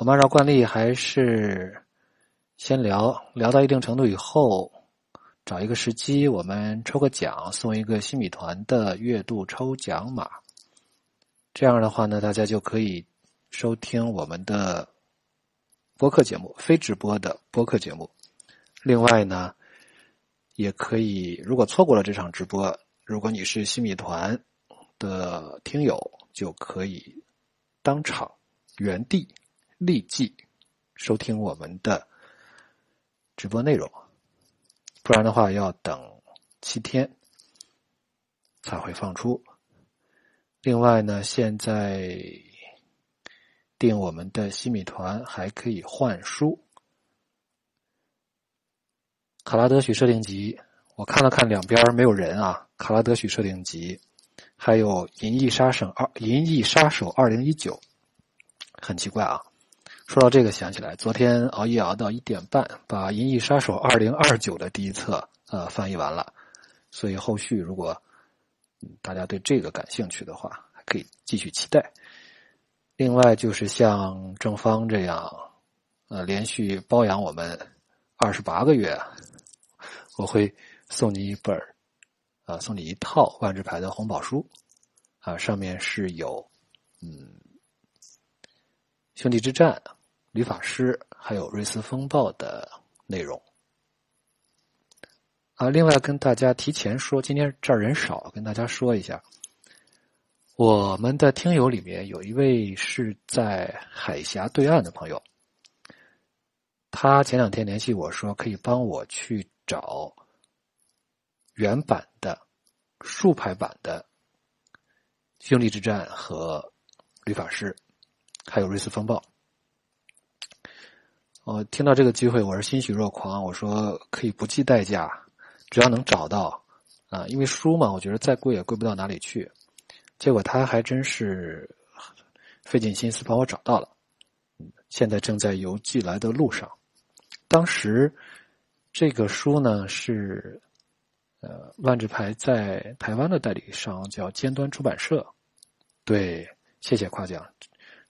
我们按照惯例还是先聊聊到一定程度以后，找一个时机，我们抽个奖，送一个新米团的月度抽奖码。这样的话呢，大家就可以收听我们的播客节目，非直播的播客节目。另外呢，也可以如果错过了这场直播，如果你是新米团的听友，就可以当场。原地立即收听我们的直播内容，不然的话要等七天才会放出。另外呢，现在订我们的西米团还可以换书，《卡拉德许设定集》，我看了看两边没有人啊，《卡拉德许设定集》，还有《银翼杀手二》《银翼杀手二零一九》。很奇怪啊！说到这个，想起来昨天熬夜熬到一点半，把《银翼杀手二零二九》的第一册呃翻译完了。所以后续如果大家对这个感兴趣的话，还可以继续期待。另外就是像正方这样，呃，连续包养我们二十八个月，我会送你一本啊，送你一套万智牌的红宝书啊，上面是有嗯。兄弟之战、吕法师还有瑞斯风暴的内容啊。另外跟大家提前说，今天这儿人少，跟大家说一下，我们的听友里面有一位是在海峡对岸的朋友，他前两天联系我说可以帮我去找原版的竖排版的兄弟之战和吕法师。还有瑞斯风暴，我听到这个机会，我是欣喜若狂。我说可以不计代价，只要能找到啊，因为书嘛，我觉得再贵也贵不到哪里去。结果他还真是费尽心思帮我找到了，现在正在邮寄来的路上。当时这个书呢是呃万智牌在台湾的代理商叫尖端出版社，对，谢谢夸奖。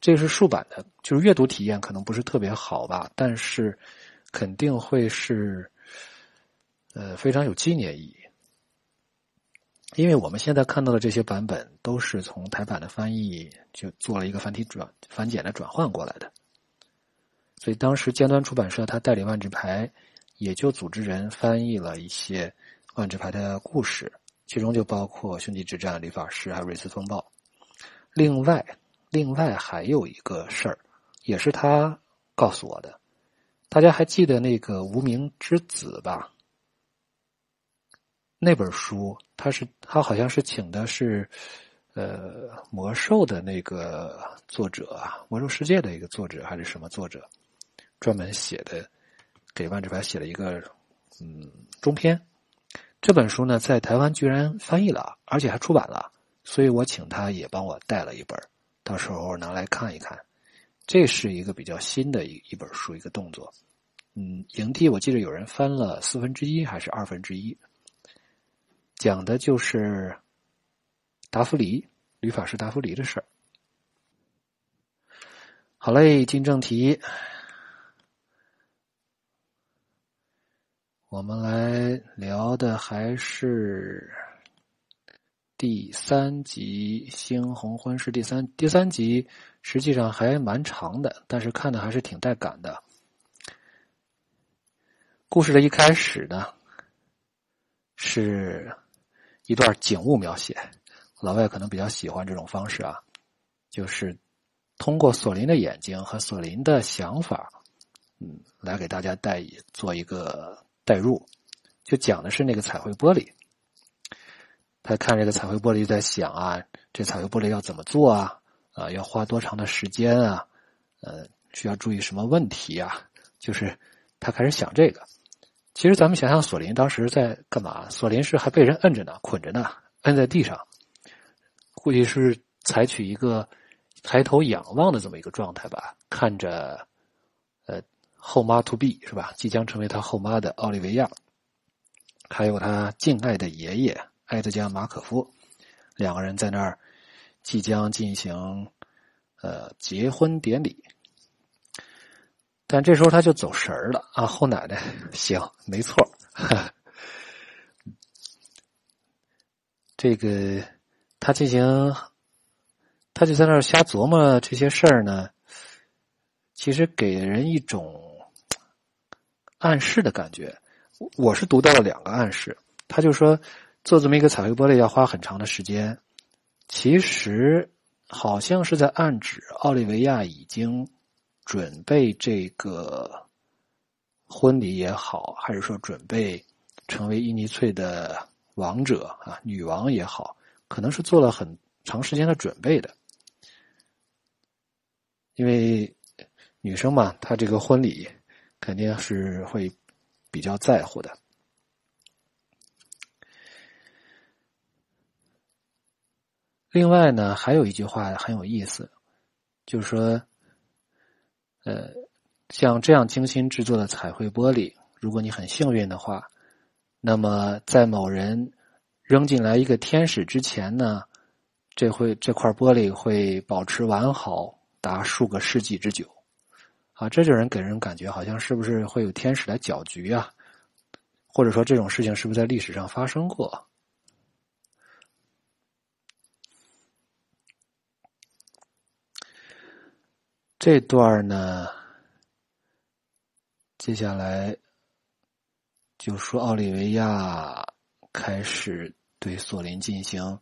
这个是竖版的，就是阅读体验可能不是特别好吧，但是肯定会是呃非常有纪念意义，因为我们现在看到的这些版本都是从台版的翻译就做了一个繁体转繁简的转换过来的，所以当时尖端出版社他代理万智牌，也就组织人翻译了一些万智牌的故事，其中就包括兄弟之战、理法师还有瑞斯风暴，另外。另外还有一个事儿，也是他告诉我的。大家还记得那个《无名之子》吧？那本书，他是他好像是请的是，呃，魔兽的那个作者啊，魔兽世界的一个作者还是什么作者，专门写的，给万智牌写了一个嗯中篇。这本书呢，在台湾居然翻译了，而且还出版了，所以我请他也帮我带了一本。到时候拿来看一看，这是一个比较新的一一本书，一个动作。嗯，营地我记得有人翻了四分之一还是二分之一，讲的就是达芙妮女法师达芙妮的事儿。好嘞，进正题，我们来聊的还是。第三集《猩红婚事》第三第三集实际上还蛮长的，但是看的还是挺带感的。故事的一开始呢，是一段景物描写，老外可能比较喜欢这种方式啊，就是通过索林的眼睛和索林的想法，嗯，来给大家带做一个代入，就讲的是那个彩绘玻璃。他看这个彩绘玻璃，在想啊，这彩绘玻璃要怎么做啊？啊，要花多长的时间啊？呃，需要注意什么问题啊？就是他开始想这个。其实咱们想想，索林当时在干嘛？索林是还被人摁着呢，捆着呢，摁在地上，估计是采取一个抬头仰望的这么一个状态吧，看着呃后妈 to be 是吧？即将成为他后妈的奥利维亚，还有他敬爱的爷爷。埃德加·马可夫两个人在那儿即将进行呃结婚典礼。但这时候他就走神儿了啊！后奶奶，行，没错，这个他进行，他就在那儿瞎琢磨这些事儿呢，其实给人一种暗示的感觉。我是读到了两个暗示，他就说做这么一个彩绘玻璃要花很长的时间，其实好像是在暗指奥利维亚已经。准备这个婚礼也好，还是说准备成为伊尼翠的王者啊、女王也好，可能是做了很长时间的准备的。因为女生嘛，她这个婚礼肯定是会比较在乎的。另外呢，还有一句话很有意思，就是说。呃，像这样精心制作的彩绘玻璃，如果你很幸运的话，那么在某人扔进来一个天使之前呢，这会这块玻璃会保持完好达数个世纪之久。啊，这就人给人感觉好像是不是会有天使来搅局啊？或者说这种事情是不是在历史上发生过？这段呢，接下来就说奥利维亚开始对索林进行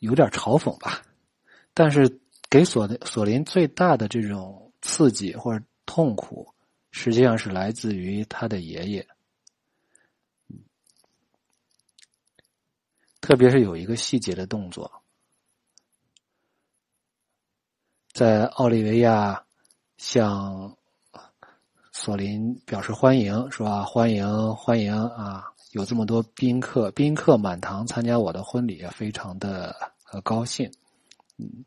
有点嘲讽吧，但是给索索林最大的这种刺激或者痛苦，实际上是来自于他的爷爷，特别是有一个细节的动作。在奥利维亚向索林表示欢迎，是吧？欢迎欢迎啊！有这么多宾客，宾客满堂参加我的婚礼，非常的高兴。嗯，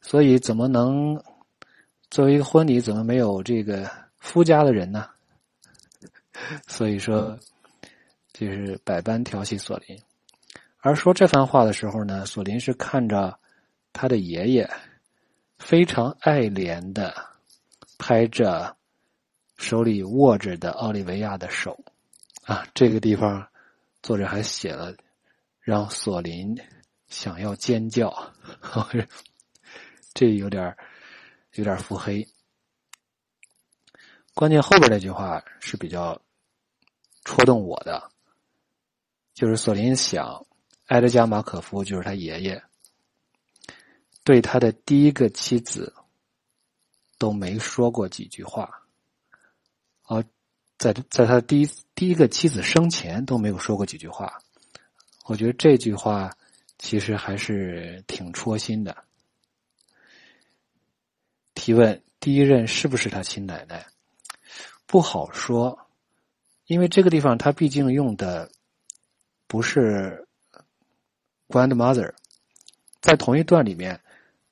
所以怎么能作为一个婚礼，怎么没有这个夫家的人呢？所以说，就是百般调戏索林。而说这番话的时候呢，索林是看着他的爷爷。非常爱怜的拍着手里握着的奥利维亚的手，啊，这个地方作者还写了让索林想要尖叫，这有点有点腹黑。关键后边那句话是比较戳动我的，就是索林想埃德加·马可夫就是他爷爷。对他的第一个妻子都没说过几句话，而在在他第一第一个妻子生前都没有说过几句话。我觉得这句话其实还是挺戳心的。提问：第一任是不是他亲奶奶？不好说，因为这个地方他毕竟用的不是 grandmother，在同一段里面。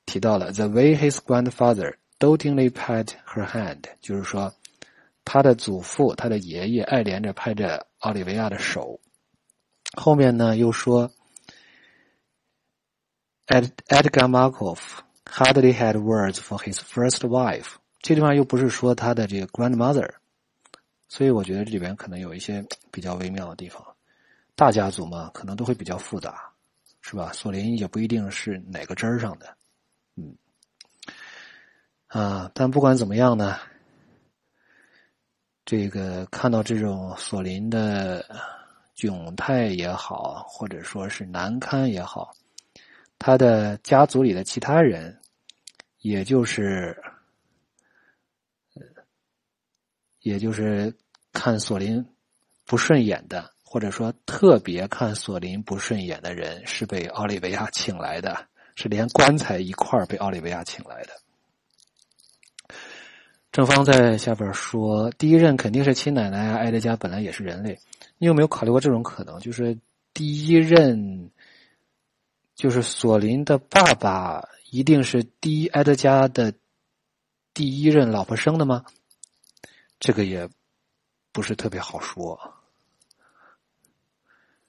提到了 the way his grandfather dotingly pat her hand，就是说，他的祖父，他的爷爷爱怜着拍着奥利维亚的手。后面呢又说，Ed Edgar Markov hardly had words for his first wife。这地方又不是说他的这个 grandmother，所以我觉得这里边可能有一些比较微妙的地方。大家族嘛，可能都会比较复杂，是吧？索林也不一定是哪个针上的。啊，但不管怎么样呢，这个看到这种索林的窘态也好，或者说是难堪也好，他的家族里的其他人，也就是，也就是看索林不顺眼的，或者说特别看索林不顺眼的人，是被奥利维亚请来的。是连棺材一块儿被奥利维亚请来的。正方在下边说：“第一任肯定是亲奶奶啊，埃德加本来也是人类。你有没有考虑过这种可能？就是第一任，就是索林的爸爸，一定是第一埃德加的第一任老婆生的吗？这个也不是特别好说，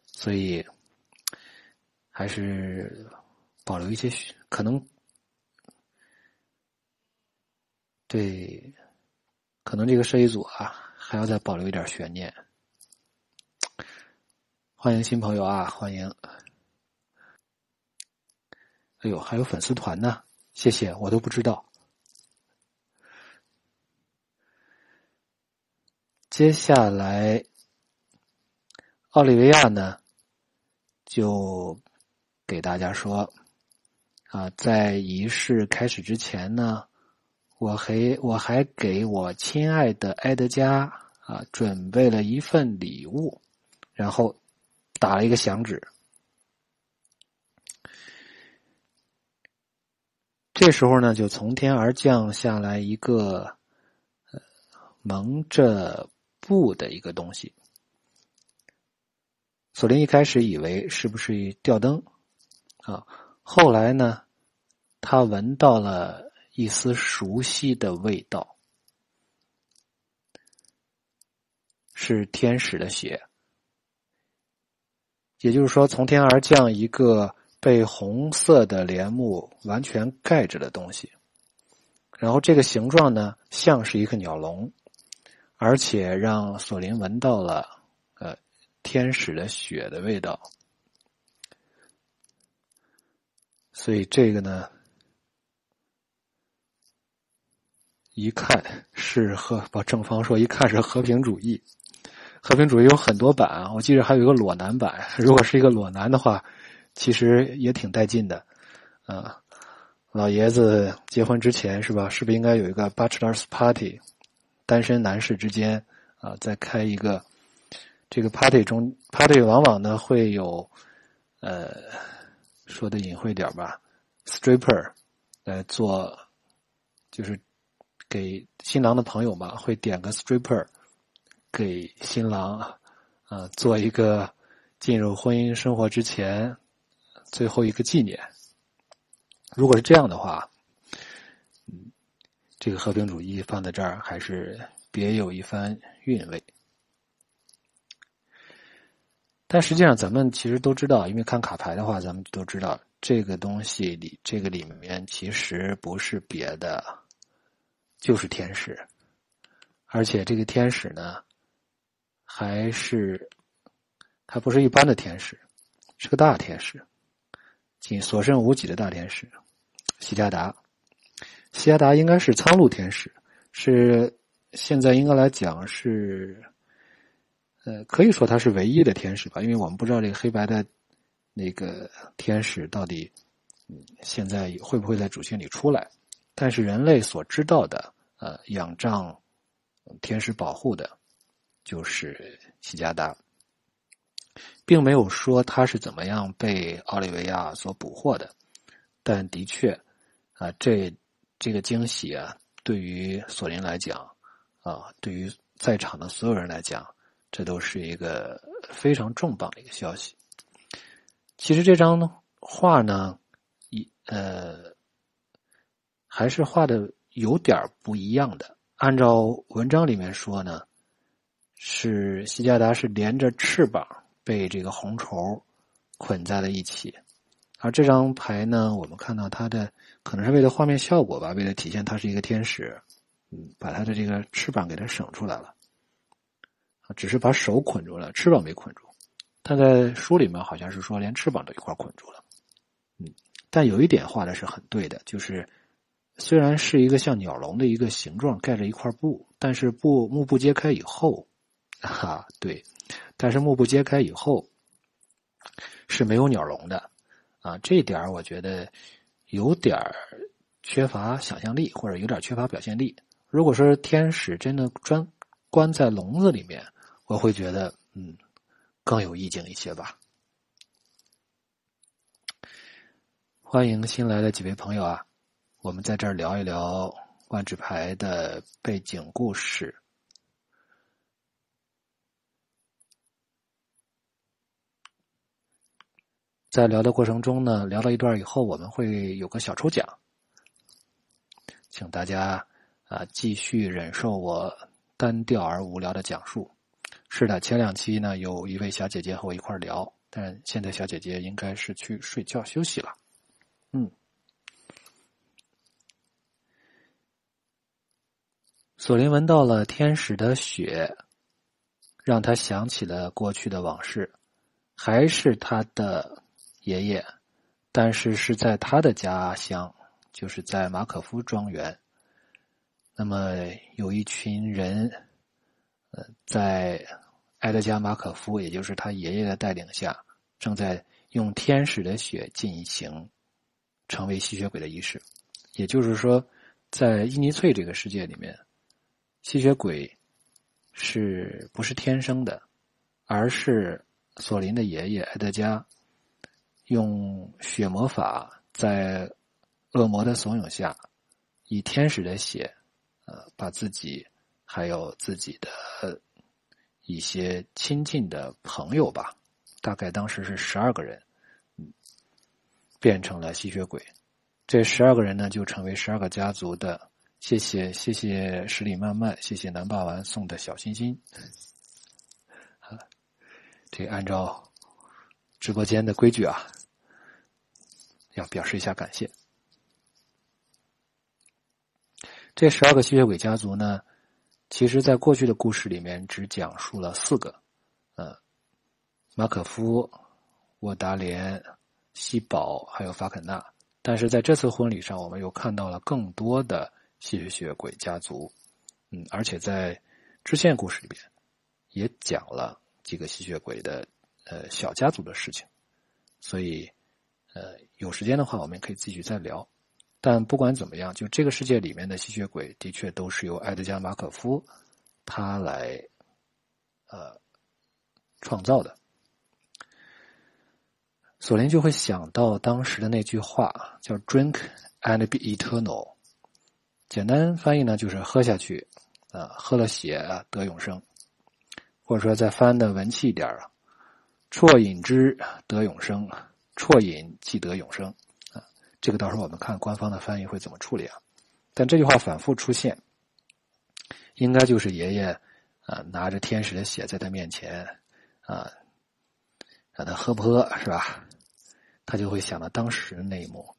所以还是。”保留一些可能，对，可能这个设计组啊还要再保留一点悬念。欢迎新朋友啊，欢迎！哎呦，还有粉丝团呢，谢谢，我都不知道。接下来，奥利维亚呢，就给大家说啊，在仪式开始之前呢。我还我还给我亲爱的埃德加啊准备了一份礼物，然后打了一个响指。这时候呢，就从天而降下来一个蒙着布的一个东西。索林一开始以为是不是吊灯啊，后来呢，他闻到了。一丝熟悉的味道，是天使的血。也就是说，从天而降一个被红色的帘幕完全盖着的东西，然后这个形状呢，像是一个鸟笼，而且让索林闻到了呃天使的血的味道。所以这个呢。一看是和把正方说，一看是和平主义。和平主义有很多版啊，我记得还有一个裸男版。如果是一个裸男的话，其实也挺带劲的。啊，老爷子结婚之前是吧？是不是应该有一个 bachelor's party？单身男士之间啊，再开一个这个 party 中，party 往往呢会有呃说的隐晦点吧，stripper 来做，就是。给新郎的朋友嘛，会点个 stripper，给新郎啊做一个进入婚姻生活之前最后一个纪念。如果是这样的话，嗯，这个和平主义放在这儿还是别有一番韵味。但实际上，咱们其实都知道，因为看卡牌的话，咱们都知道这个东西里，这个里面其实不是别的。就是天使，而且这个天使呢，还是他不是一般的天使，是个大天使，仅所剩无几的大天使，西加达。西加达应该是苍鹭天使，是现在应该来讲是，呃，可以说他是唯一的天使吧，因为我们不知道这个黑白的那个天使到底，现在会不会在主线里出来。但是人类所知道的，呃，仰仗天使保护的，就是西加达，并没有说他是怎么样被奥利维亚所捕获的。但的确，啊，这这个惊喜啊，对于索林来讲，啊，对于在场的所有人来讲，这都是一个非常重磅的一个消息。其实这张画呢，一呃。还是画的有点不一样的。按照文章里面说呢，是西加达是连着翅膀被这个红绸捆在了一起，而这张牌呢，我们看到它的可能是为了画面效果吧，为了体现它是一个天使，嗯，把它的这个翅膀给它省出来了，只是把手捆住了，翅膀没捆住。他在书里面好像是说连翅膀都一块捆住了，嗯，但有一点画的是很对的，就是。虽然是一个像鸟笼的一个形状，盖着一块布，但是布幕布揭开以后，哈，对，但是幕布揭开以后是没有鸟笼的，啊，这一点我觉得有点缺乏想象力，或者有点缺乏表现力。如果说天使真的专关在笼子里面，我会觉得嗯更有意境一些吧。欢迎新来的几位朋友啊！我们在这儿聊一聊万智牌的背景故事。在聊的过程中呢，聊到一段以后，我们会有个小抽奖，请大家啊继续忍受我单调而无聊的讲述。是的，前两期呢有一位小姐姐和我一块聊，但现在小姐姐应该是去睡觉休息了。嗯。索林闻到了天使的血，让他想起了过去的往事，还是他的爷爷，但是是在他的家乡，就是在马可夫庄园。那么有一群人，呃，在埃德加·马可夫，也就是他爷爷的带领下，正在用天使的血进行成为吸血鬼的仪式。也就是说，在伊尼翠这个世界里面。吸血鬼是不是天生的？而是索林的爷爷埃德加用血魔法，在恶魔的怂恿下，以天使的血，呃，把自己还有自己的一些亲近的朋友吧，大概当时是十二个人，变成了吸血鬼。这十二个人呢，就成为十二个家族的。谢谢谢谢十里漫漫，谢谢南霸王送的小心心。这按照直播间的规矩啊，要表示一下感谢。这十二个吸血鬼家族呢，其实在过去的故事里面只讲述了四个，呃，马可夫、沃达连、西堡还有法肯纳，但是在这次婚礼上，我们又看到了更多的。吸血鬼家族，嗯，而且在支线故事里边也讲了几个吸血鬼的呃小家族的事情，所以呃有时间的话我们可以继续再聊。但不管怎么样，就这个世界里面的吸血鬼的确都是由埃德加·马可夫他来呃创造的。索林就会想到当时的那句话，叫 “Drink and be eternal”。简单翻译呢，就是喝下去，啊，喝了血得永生，或者说再翻的文气一点啊，啜饮之得永生，啜饮即得永生，啊，这个到时候我们看官方的翻译会怎么处理啊。但这句话反复出现，应该就是爷爷啊拿着天使的血在他面前啊，让他喝不喝是吧？他就会想到当时那一幕。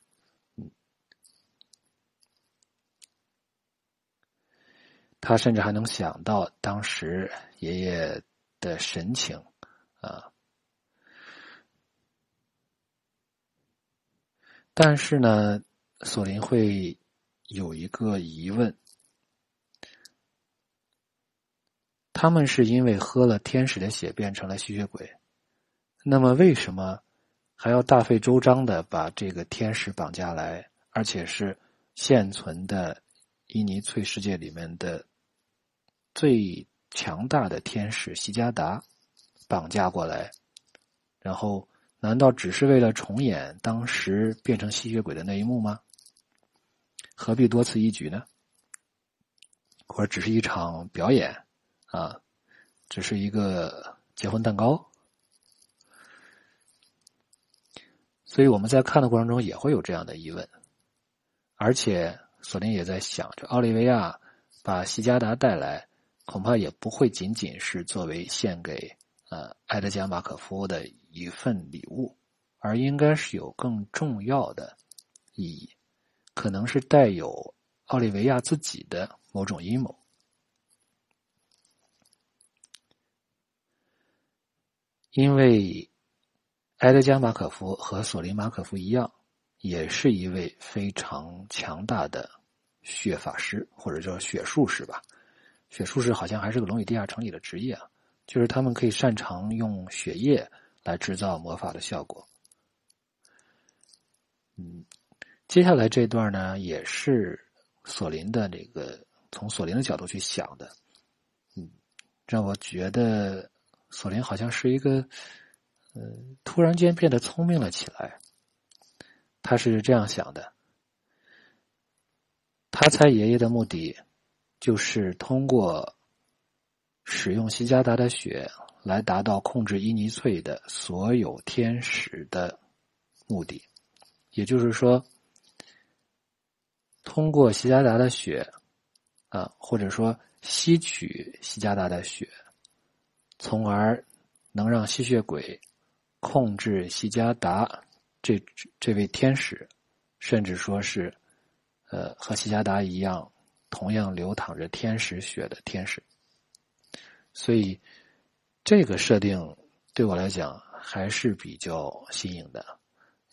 他甚至还能想到当时爷爷的神情，啊！但是呢，索林会有一个疑问：他们是因为喝了天使的血变成了吸血鬼，那么为什么还要大费周章的把这个天使绑架来，而且是现存的伊尼翠世界里面的？最强大的天使西加达绑架过来，然后难道只是为了重演当时变成吸血鬼的那一幕吗？何必多此一举呢？或者只是一场表演啊？只是一个结婚蛋糕？所以我们在看的过程中也会有这样的疑问，而且索林也在想，就奥利维亚把西加达带来。恐怕也不会仅仅是作为献给呃埃德加·马可夫的一份礼物，而应该是有更重要的意义，可能是带有奥利维亚自己的某种阴谋。因为埃德加·马可夫和索林·马可夫一样，也是一位非常强大的血法师，或者叫血术士吧。血术士好像还是个龙与地下城里的职业啊，就是他们可以擅长用血液来制造魔法的效果。嗯，接下来这段呢，也是索林的那个从索林的角度去想的，嗯，让我觉得索林好像是一个，呃，突然间变得聪明了起来。他是这样想的，他猜爷爷的目的。就是通过使用西加达的血来达到控制伊尼翠的所有天使的目的，也就是说，通过西加达的血啊，或者说吸取西加达的血，从而能让吸血鬼控制西加达这这位天使，甚至说是呃和西加达一样。同样流淌着天使血的天使。所以，这个设定对我来讲还是比较新颖的，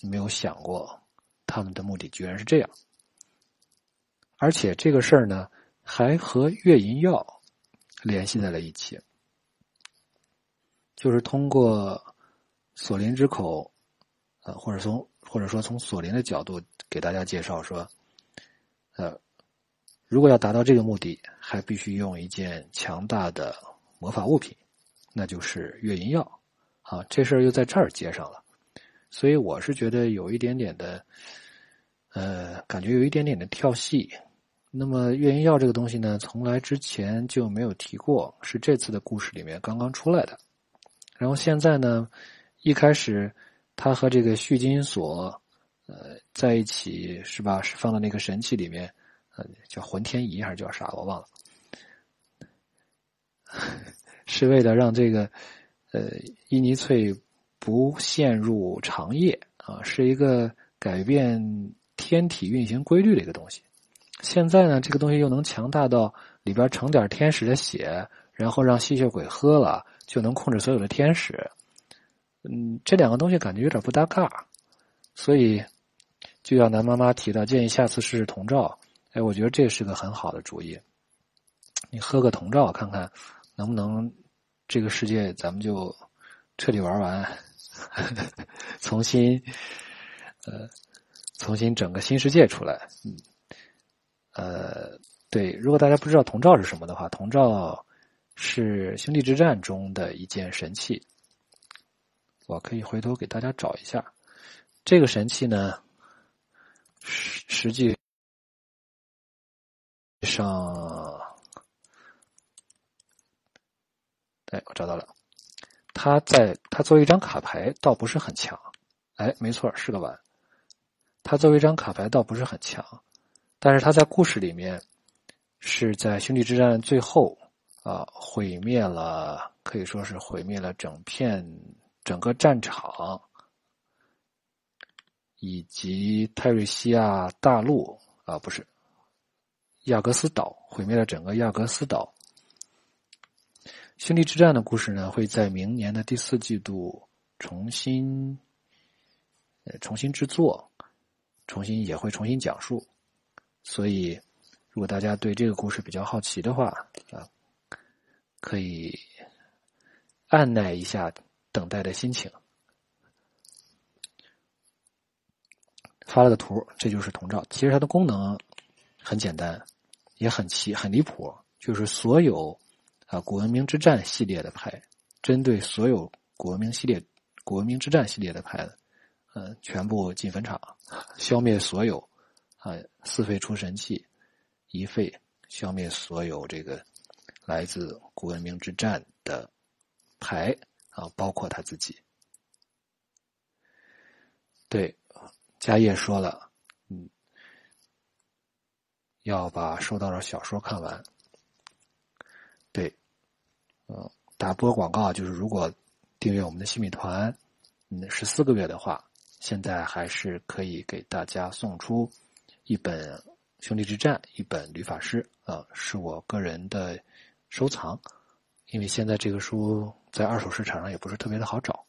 没有想过他们的目的居然是这样。而且这个事儿呢，还和月银药联系在了一起，就是通过索林之口，呃，或者从或者说从索林的角度给大家介绍说，呃，如果要达到这个目的，还必须用一件强大的魔法物品，那就是月银药。啊，这事儿又在这儿接上了，所以我是觉得有一点点的，呃，感觉有一点点的跳戏。那么月银药这个东西呢，从来之前就没有提过，是这次的故事里面刚刚出来的。然后现在呢，一开始他和这个续金锁呃在一起是吧？是放到那个神器里面，呃叫浑天仪还是叫啥？我忘了，是为了让这个呃伊尼翠不陷入长夜啊，是一个改变天体运行规律的一个东西。现在呢，这个东西又能强大到里边盛点天使的血，然后让吸血鬼喝了就能控制所有的天使。嗯，这两个东西感觉有点不搭嘎，所以就要南妈妈提到，建议下次试试铜罩。哎，我觉得这是个很好的主意。你喝个铜罩看看，能不能这个世界咱们就彻底玩完，重新呃重新整个新世界出来。嗯。呃，对，如果大家不知道铜罩是什么的话，铜罩是兄弟之战中的一件神器。我可以回头给大家找一下，这个神器呢，实实际上，哎，我找到了，他在他作为一张卡牌，倒不是很强。哎，没错，是个碗。他作为一张卡牌，倒不是很强。但是他在故事里面是在兄弟之战最后啊毁灭了，可以说是毁灭了整片整个战场，以及泰瑞西亚大陆啊不是亚格斯岛毁灭了整个亚格斯岛。兄弟之战的故事呢会在明年的第四季度重新呃重新制作，重新也会重新讲述。所以，如果大家对这个故事比较好奇的话，啊，可以按耐一下等待的心情。发了个图，这就是铜罩。其实它的功能很简单，也很奇很离谱，就是所有啊古文明之战系列的牌，针对所有古文明系列、古文明之战系列的牌，嗯，全部进坟场，消灭所有。啊，四费出神器，一费消灭所有这个来自古文明之战的牌啊，包括他自己。对，家业说了，要把收到的小说看完。对，嗯，打波广告就是，如果订阅我们的新米团，嗯，十四个月的话，现在还是可以给大家送出。一本《兄弟之战》，一本《吕法师》，啊，是我个人的收藏，因为现在这个书在二手市场上也不是特别的好找。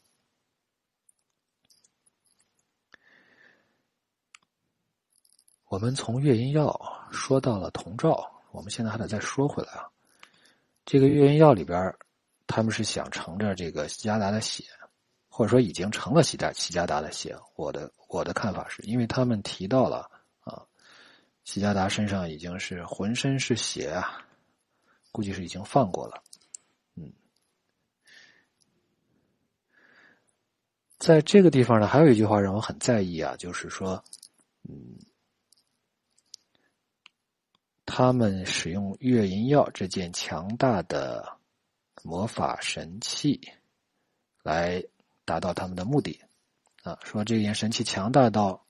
我们从月阴药说到了铜照，我们现在还得再说回来啊。这个月阴药里边，他们是想乘着这个西加达的血，或者说已经成了西加西加达的血。我的我的看法是，因为他们提到了啊。齐加达身上已经是浑身是血啊，估计是已经放过了。嗯，在这个地方呢，还有一句话让我很在意啊，就是说，嗯，他们使用月银药这件强大的魔法神器来达到他们的目的啊，说这件神器强大到。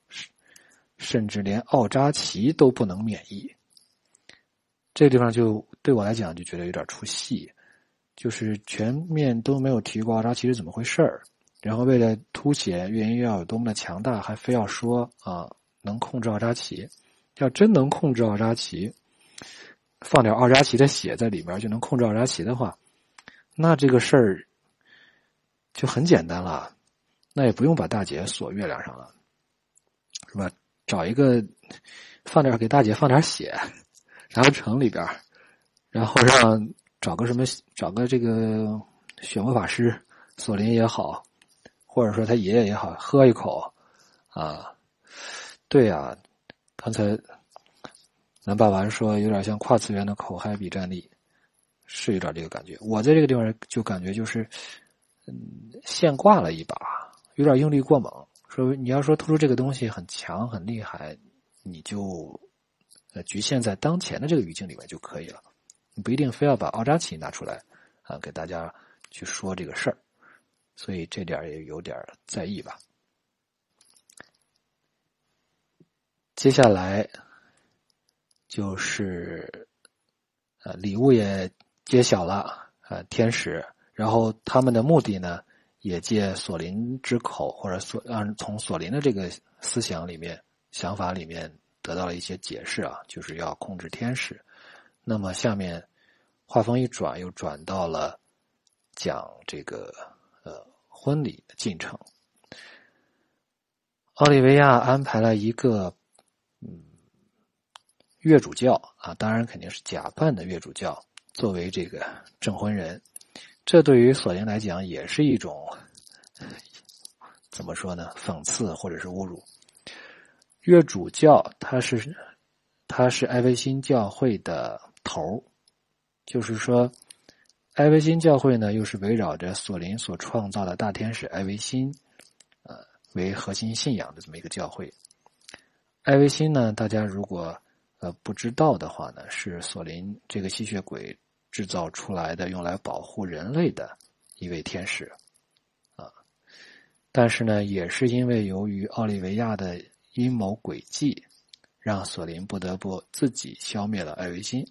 甚至连奥扎奇都不能免疫，这地方就对我来讲就觉得有点出戏，就是全面都没有提过奥扎奇是怎么回事儿，然后为了凸显月银药有多么的强大，还非要说啊能控制奥扎奇，要真能控制奥扎奇，放点奥扎奇的血在里面就能控制奥扎奇的话，那这个事儿就很简单了，那也不用把大姐锁月亮上了，是吧？找一个放点给大姐放点血，然后城里边，然后让找个什么找个这个血魔法师索林也好，或者说他爷爷也好，喝一口啊，对呀，刚才。咱爸爸说：“有点像跨次元的口嗨比战力，是有点这个感觉。我在这个地方就感觉就是，嗯，现挂了一把，有点用力过猛。说你要说突出这个东西很强很厉害，你就呃局限在当前的这个语境里面就可以了，你不一定非要把奥扎奇拿出来啊给大家去说这个事儿。所以这点也有点在意吧。接下来。”就是，呃，礼物也揭晓了，呃，天使，然后他们的目的呢，也借索林之口，或者索让从索林的这个思想里面、想法里面得到了一些解释啊，就是要控制天使。那么下面话锋一转，又转到了讲这个呃婚礼的进程。奥利维亚安排了一个，月主教啊，当然肯定是假扮的月主教，作为这个证婚人，这对于索林来讲也是一种怎么说呢？讽刺或者是侮辱。月主教他是他是艾维新教会的头就是说，艾维新教会呢又是围绕着索林所创造的大天使艾维新呃为核心信仰的这么一个教会。艾维新呢，大家如果呃，不知道的话呢，是索林这个吸血鬼制造出来的，用来保护人类的一位天使，啊，但是呢，也是因为由于奥利维亚的阴谋诡计，让索林不得不自己消灭了艾维辛，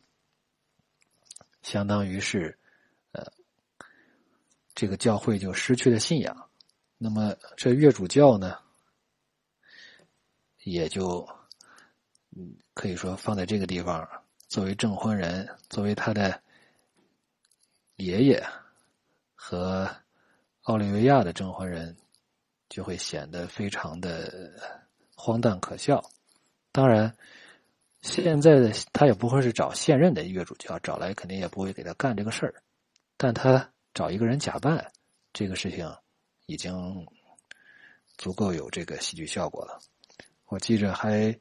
相当于是，呃，这个教会就失去了信仰，那么这月主教呢，也就。嗯，可以说放在这个地方，作为证婚人，作为他的爷爷和奥利维亚的证婚人，就会显得非常的荒诞可笑。当然，现在的他也不会是找现任的月主教，找来肯定也不会给他干这个事儿。但他找一个人假扮，这个事情已经足够有这个戏剧效果了。我记着还。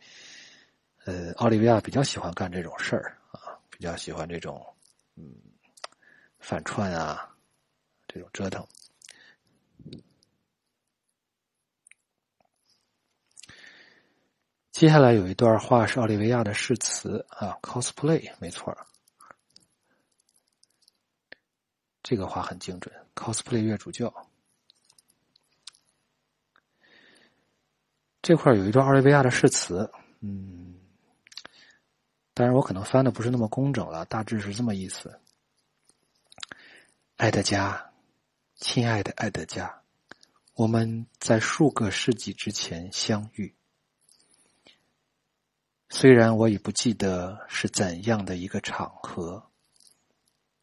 呃，奥利维亚比较喜欢干这种事儿啊，比较喜欢这种嗯反串啊，这种折腾。接下来有一段话是奥利维亚的誓词啊，cosplay 没错这个话很精准，cosplay 月主教。这块有一段奥利维亚的誓词，嗯。当然，我可能翻的不是那么工整了，大致是这么意思：爱德加，亲爱的爱德加，我们在数个世纪之前相遇。虽然我已不记得是怎样的一个场合，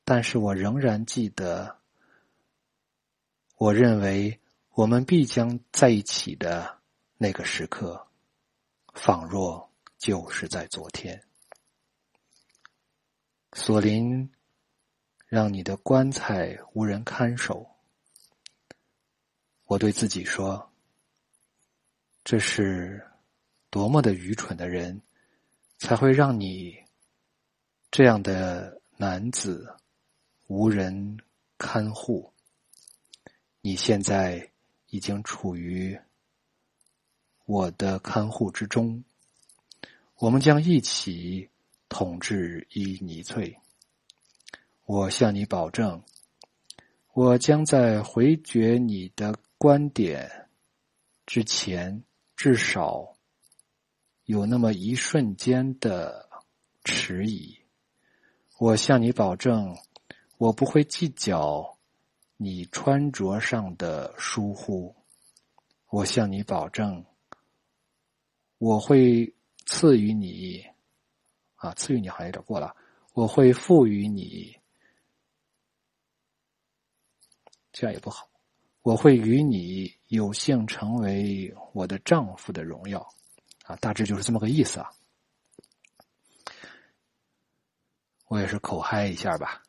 但是我仍然记得，我认为我们必将在一起的那个时刻，仿若就是在昨天。索林，让你的棺材无人看守。我对自己说：“这是多么的愚蠢的人，才会让你这样的男子无人看护。你现在已经处于我的看护之中，我们将一起。”统治伊尼翠，我向你保证，我将在回绝你的观点之前，至少有那么一瞬间的迟疑。我向你保证，我不会计较你穿着上的疏忽。我向你保证，我会赐予你。啊，赐予你好像有点过了。我会赋予你，这样也不好。我会与你有幸成为我的丈夫的荣耀，啊，大致就是这么个意思啊。我也是口嗨一下吧，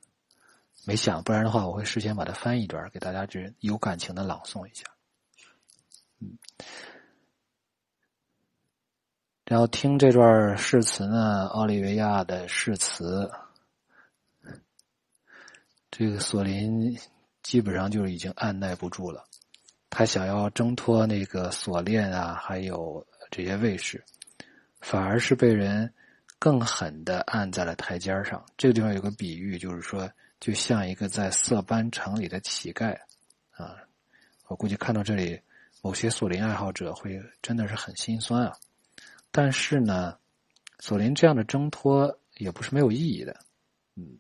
没想，不然的话我会事先把它翻译一段给大家，这有感情的朗诵一下。嗯，然后听这段誓词呢，奥利维亚的誓词，这个索林。基本上就已经按耐不住了，他想要挣脱那个锁链啊，还有这些卫士，反而是被人更狠的按在了台阶上。这个地方有个比喻，就是说，就像一个在色班城里的乞丐啊。我估计看到这里，某些索林爱好者会真的是很心酸啊。但是呢，索林这样的挣脱也不是没有意义的，嗯，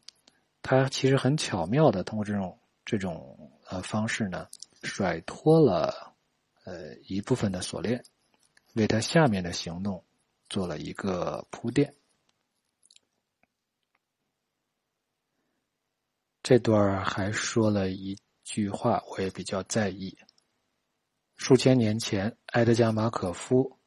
他其实很巧妙的通过这种。这种呃方式呢，甩脱了呃一部分的锁链，为他下面的行动做了一个铺垫。这段还说了一句话，我也比较在意。数千年前，埃德加·马可夫，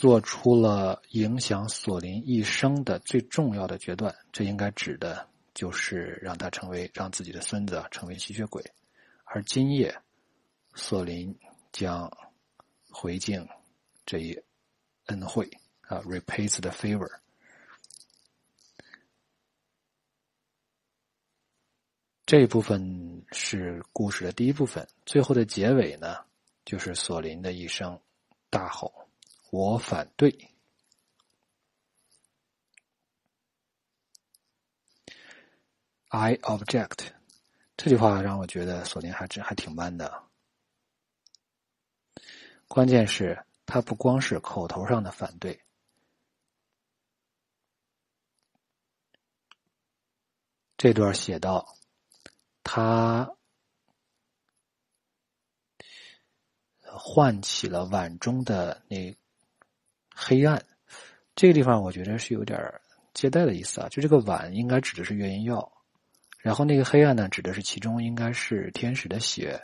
做出了影响索林一生的最重要的决断。这应该指的。就是让他成为让自己的孙子成为吸血鬼，而今夜，索林将回敬这一恩惠啊，repays the favor。这一部分是故事的第一部分，最后的结尾呢，就是索林的一声大吼：“我反对。” I object，这句话让我觉得索林还真还挺 man 的。关键是，他不光是口头上的反对。这段写到，他唤起了碗中的那黑暗。这个地方我觉得是有点接待的意思啊，就这个碗应该指的是月阴药。然后那个黑暗呢，指的是其中应该是天使的血，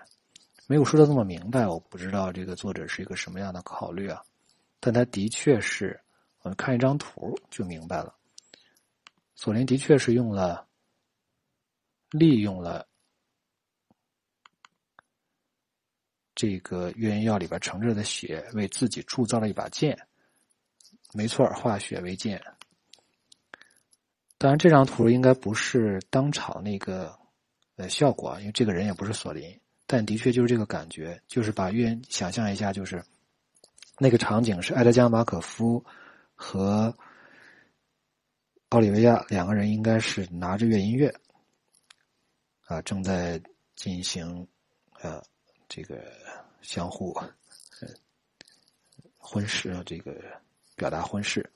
没有说的那么明白，我不知道这个作者是一个什么样的考虑啊。但他的确是，我们看一张图就明白了。索林的确是用了，利用了这个月圆药里边盛着的血，为自己铸造了一把剑。没错，化血为剑。当然，这张图应该不是当场那个呃效果，因为这个人也不是索林，但的确就是这个感觉，就是把月想象一下，就是那个场景是埃德加·马可夫和奥利维亚两个人应该是拿着月音乐啊，正在进行呃这个相互呃婚事啊，这个表达婚事。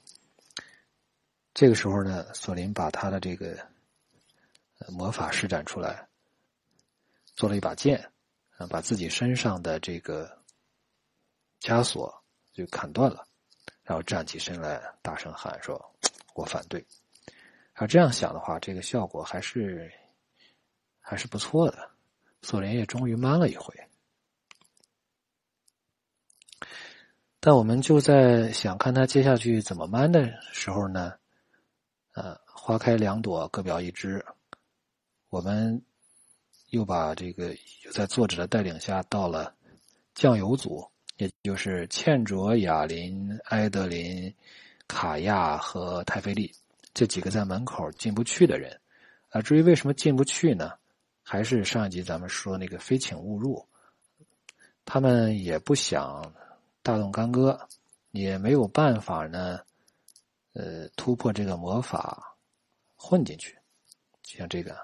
这个时候呢，索林把他的这个魔法施展出来，做了一把剑，啊，把自己身上的这个枷锁就砍断了，然后站起身来，大声喊说：“我反对。”要这样想的话，这个效果还是还是不错的。索林也终于慢了一回。但我们就在想看他接下去怎么 man 的时候呢？呃，花开两朵，各表一枝。我们又把这个在作者的带领下，到了酱油组，也就是倩卓、雅琳、埃德琳、卡亚和泰菲利这几个在门口进不去的人。啊，至于为什么进不去呢？还是上一集咱们说那个非请勿入，他们也不想大动干戈，也没有办法呢。呃，突破这个魔法，混进去，就像这个，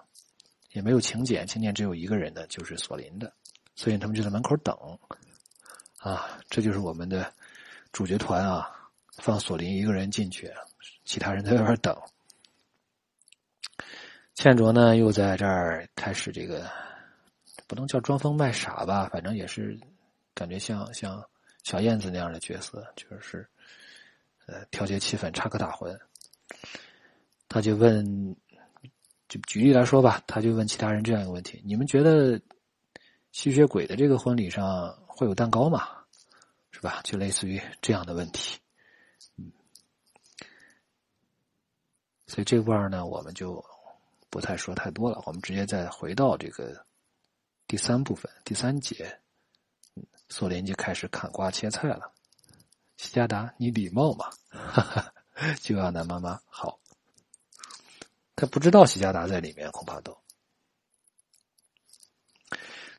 也没有请柬，请柬只有一个人的，就是索林的，所以他们就在门口等。啊，这就是我们的主角团啊，放索林一个人进去，其他人在外边等。茜卓呢，又在这儿开始这个，不能叫装疯卖傻吧，反正也是感觉像像小燕子那样的角色，就是。呃，调节气氛，插科打诨。他就问，就举例来说吧，他就问其他人这样一个问题：你们觉得吸血鬼的这个婚礼上会有蛋糕吗？是吧？就类似于这样的问题。嗯，所以这块儿呢，我们就不太说太多了，我们直接再回到这个第三部分第三节。索林就开始砍瓜切菜了。西加达，你礼貌吗？哈哈，就要男妈妈好。他不知道西加达在里面，恐怕都。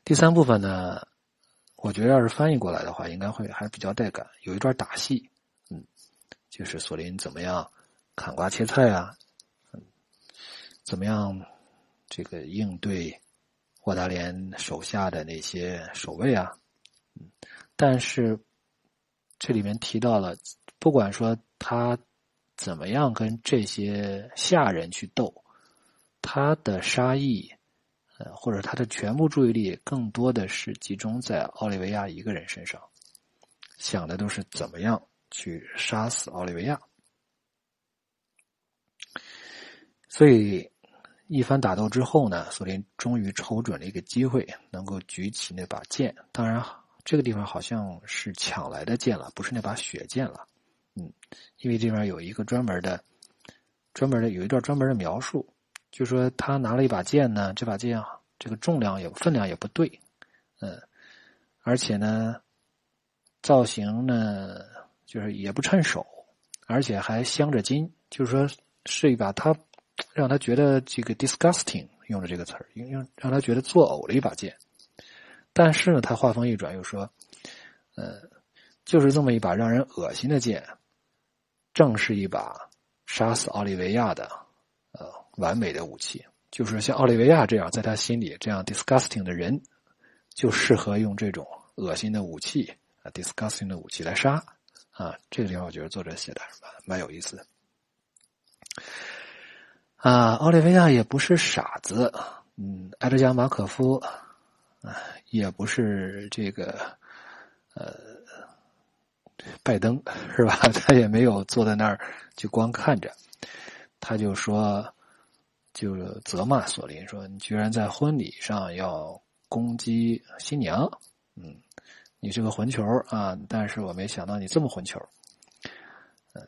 第三部分呢，我觉得要是翻译过来的话，应该会还比较带感。有一段打戏，嗯，就是索林怎么样砍瓜切菜啊，嗯，怎么样这个应对沃达连手下的那些守卫啊，但是。这里面提到了，不管说他怎么样跟这些下人去斗，他的杀意，呃，或者他的全部注意力更多的是集中在奥利维亚一个人身上，想的都是怎么样去杀死奥利维亚。所以一番打斗之后呢，索林终于瞅准了一个机会，能够举起那把剑。当然。这个地方好像是抢来的剑了，不是那把血剑了。嗯，因为这边有一个专门的、专门的有一段专门的描述，就说他拿了一把剑呢，这把剑啊这个重量也分量也不对，嗯，而且呢，造型呢就是也不趁手，而且还镶着金，就是说是一把他让他觉得这个 disgusting 用的这个词儿，用用让他觉得作呕的一把剑。但是呢，他话锋一转，又说：“呃，就是这么一把让人恶心的剑，正是一把杀死奥利维亚的呃完美的武器。就是像奥利维亚这样，在他心里这样 disgusting 的人，就适合用这种恶心的武器啊，disgusting 的武器来杀啊。这个地方我觉得作者写的蛮蛮有意思的啊。奥利维亚也不是傻子，嗯，埃德加·马可夫。”也不是这个，呃，拜登是吧？他也没有坐在那儿就光看着，他就说，就责骂索林说：“你居然在婚礼上要攻击新娘，嗯，你是个混球啊！但是我没想到你这么混球。”嗯，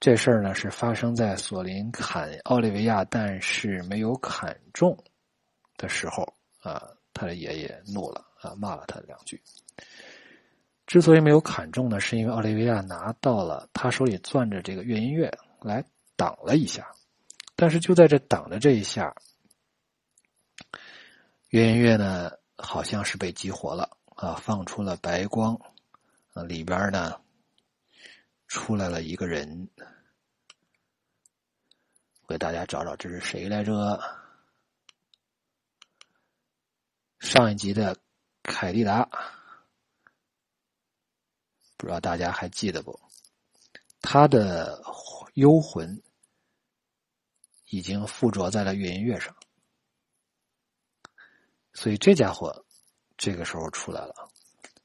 这事儿呢是发生在索林砍奥利维亚，但是没有砍中的时候啊。他的爷爷怒了啊，骂了他两句。之所以没有砍中呢，是因为奥利维亚拿到了他手里攥着这个乐音乐来挡了一下，但是就在这挡的这一下，乐音乐呢好像是被激活了啊，放出了白光啊，里边呢出来了一个人，我给大家找找这是谁来着？上一集的凯蒂达，不知道大家还记得不？他的幽魂已经附着在了月音乐上，所以这家伙这个时候出来了。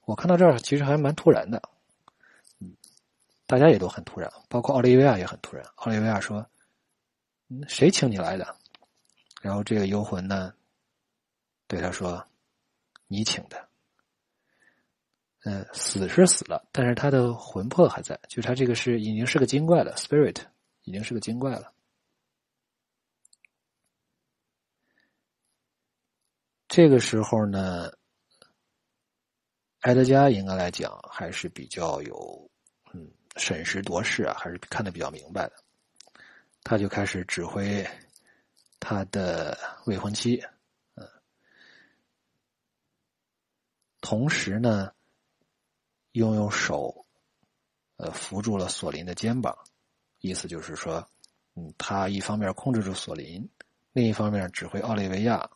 我看到这儿其实还蛮突然的，嗯，大家也都很突然，包括奥利维亚也很突然。奥利维亚说：“谁请你来的？”然后这个幽魂呢？对他说：“你请的，嗯，死是死了，但是他的魂魄还在，就他这个是已经是个精怪了，spirit 已经是个精怪了。这个时候呢，埃德加应该来讲还是比较有，嗯，审时度势啊，还是看得比较明白的。他就开始指挥他的未婚妻。”同时呢，又用手，呃，扶住了索林的肩膀，意思就是说，嗯，他一方面控制住索林，另一方面指挥奥利维亚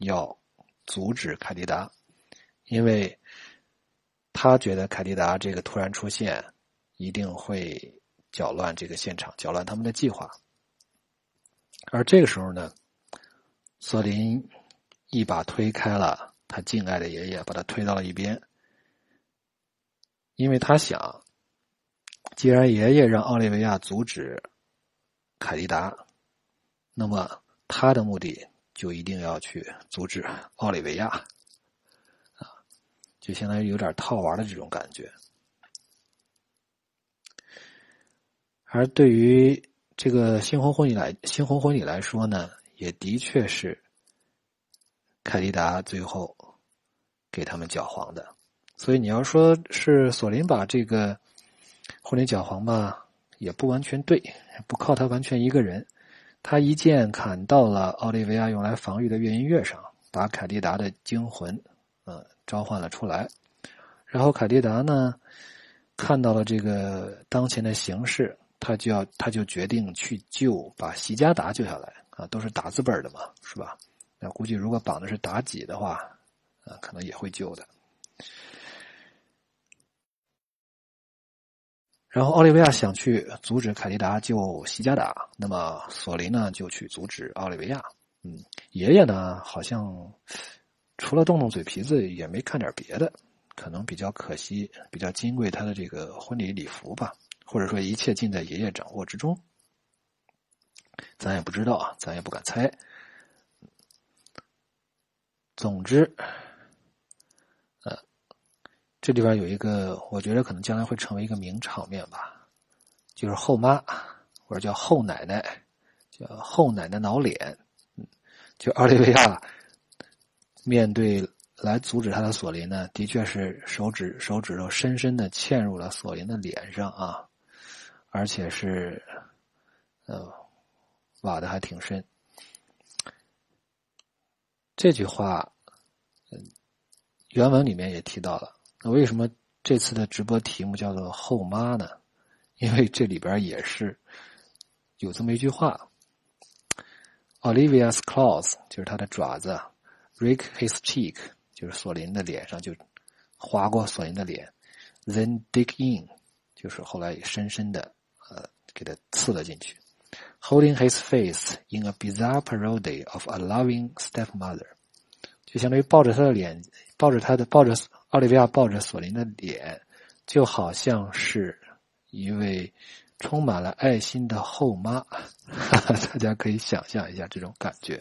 要阻止凯迪达，因为他觉得凯迪达这个突然出现一定会搅乱这个现场，搅乱他们的计划。而这个时候呢，索林一把推开了。他敬爱的爷爷把他推到了一边，因为他想，既然爷爷让奥利维亚阻止凯迪达，那么他的目的就一定要去阻止奥利维亚，啊，就相当于有点套娃的这种感觉。而对于这个新婚婚礼来新婚婚礼来说呢，也的确是凯迪达最后给他们搅黄的。所以你要说是索林把这个婚礼搅黄吧，也不完全对，不靠他完全一个人。他一剑砍到了奥利维亚用来防御的月音乐上，把凯蒂达的精魂，嗯，召唤了出来。然后凯蒂达呢，看到了这个当前的形势，他就要，他就决定去救，把席加达救下来。啊，都是打字本的嘛，是吧？那估计如果绑的是妲己的话，啊，可能也会救的。然后奥利维亚想去阻止凯蒂达救席加达，那么索林呢就去阻止奥利维亚。嗯，爷爷呢好像除了动动嘴皮子也没看点别的，可能比较可惜，比较金贵他的这个婚礼礼服吧，或者说一切尽在爷爷掌握之中，咱也不知道啊，咱也不敢猜。总之。呃这里边有一个，我觉得可能将来会成为一个名场面吧，就是后妈或者叫后奶奶，叫后奶奶挠脸。就奥利维亚面对来阻止他的索林呢，的确是手指手指头深深的嵌入了索林的脸上啊，而且是呃挖的还挺深。这句话，嗯，原文里面也提到了。那为什么这次的直播题目叫做“后妈”呢？因为这里边也是有这么一句话：“Olivia's claws 就是他的爪子，rake his cheek 就是索林的脸上就划过索林的脸，then dig in 就是后来深深的呃给他刺了进去，holding his face in a bizarre parody of a loving stepmother，就相当于抱着他的脸，抱着他的抱着。”奥利维亚抱着索林的脸，就好像是一位充满了爱心的后妈，大家可以想象一下这种感觉。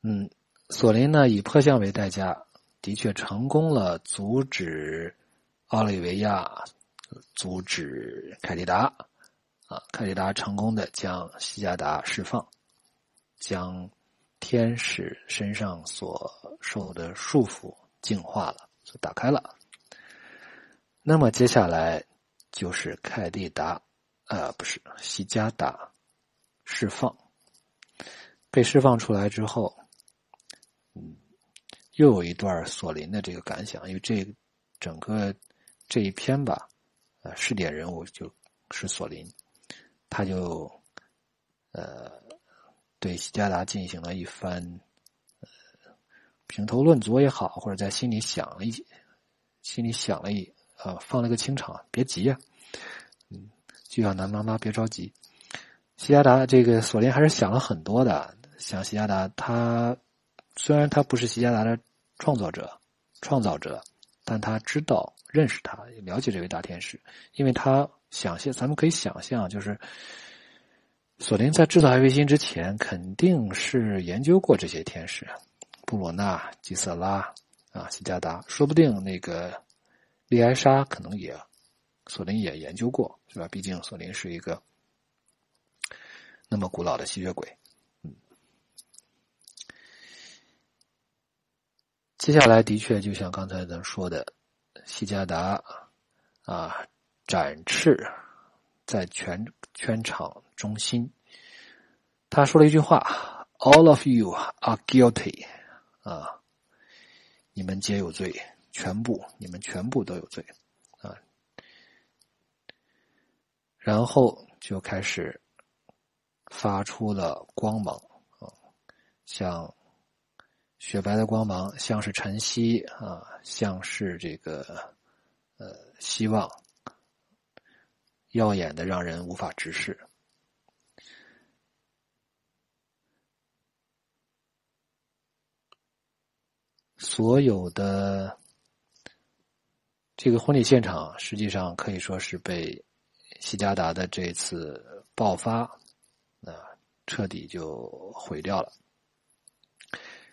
嗯，索林呢以破相为代价，的确成功了阻止奥利维亚，阻止凯蒂达，啊，凯蒂达成功的将西加达释放，将。天使身上所受的束缚净化了，就打开了。那么接下来就是凯蒂达，呃，不是西加达释放，被释放出来之后，嗯，又有一段索林的这个感想，因为这整个这一篇吧，呃，试点人物就是索林，他就呃。对西加达进行了一番，呃，评头论足也好，或者在心里想了一，心里想了一，啊，放了个清场，别急呀，嗯，就要男妈妈别着急。西加达这个索林还是想了很多的，想西加达，他虽然他不是西加达的创造者、创造者，但他知道、认识他，了解这位大天使，因为他想象，咱们可以想象，就是。索林在制造爱维星之前，肯定是研究过这些天使，布罗纳、基瑟拉啊、西加达，说不定那个利埃莎可能也，索林也研究过，是吧？毕竟索林是一个那么古老的吸血鬼。接下来的确就像刚才咱说的，西加达啊，展翅在全全场。中心，他说了一句话：“All of you are guilty。”啊，你们皆有罪，全部，你们全部都有罪，啊。然后就开始发出了光芒，啊，像雪白的光芒，像是晨曦啊，像是这个呃希望，耀眼的让人无法直视。所有的这个婚礼现场，实际上可以说是被西加达的这次爆发那彻底就毁掉了。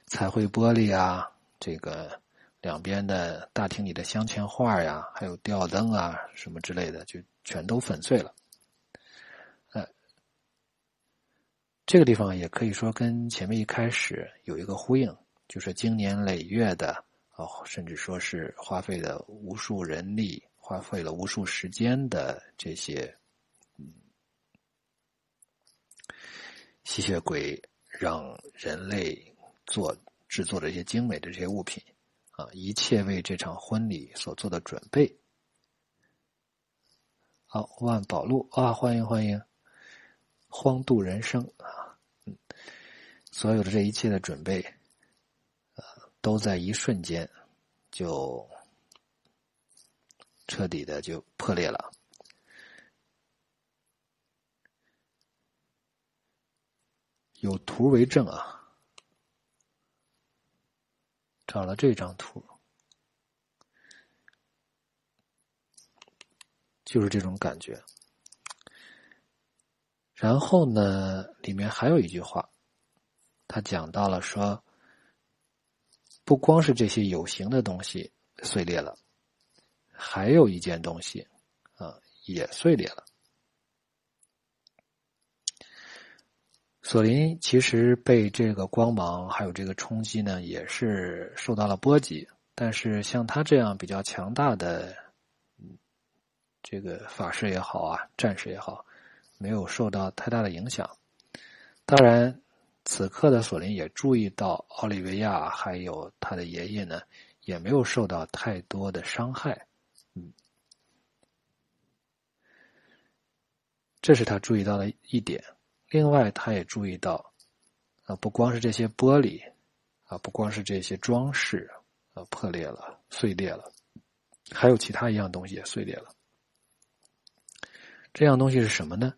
彩绘玻璃啊，这个两边的大厅里的镶嵌画呀，还有吊灯啊什么之类的，就全都粉碎了。呃，这个地方也可以说跟前面一开始有一个呼应，就是经年累月的。哦，甚至说是花费了无数人力、花费了无数时间的这些，嗯，吸血鬼让人类做制作的一些精美的这些物品，啊，一切为这场婚礼所做的准备。好，万宝路啊，欢迎欢迎，荒度人生啊，嗯，所有的这一切的准备。都在一瞬间，就彻底的就破裂了。有图为证啊，找了这张图，就是这种感觉。然后呢，里面还有一句话，他讲到了说。不光是这些有形的东西碎裂了，还有一件东西，啊，也碎裂了。索林其实被这个光芒还有这个冲击呢，也是受到了波及。但是像他这样比较强大的，这个法师也好啊，战士也好，没有受到太大的影响。当然。此刻的索林也注意到，奥利维亚还有他的爷爷呢，也没有受到太多的伤害。嗯，这是他注意到的一点。另外，他也注意到，啊，不光是这些玻璃，啊，不光是这些装饰，啊，破裂了、碎裂了，还有其他一样东西也碎裂了。这样东西是什么呢？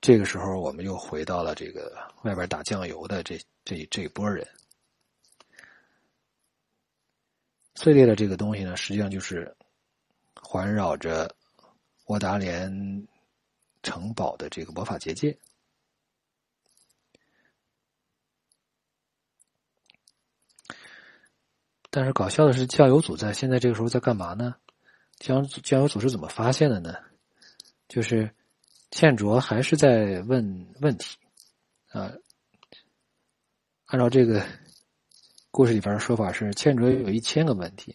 这个时候，我们又回到了这个外边打酱油的这这这波人。碎裂的这个东西呢，实际上就是环绕着沃达连城堡的这个魔法结界。但是搞笑的是，酱油组在现在这个时候在干嘛呢？酱酱油组是怎么发现的呢？就是。倩卓还是在问问题，啊，按照这个故事里边的说法是，倩卓有一千个问题，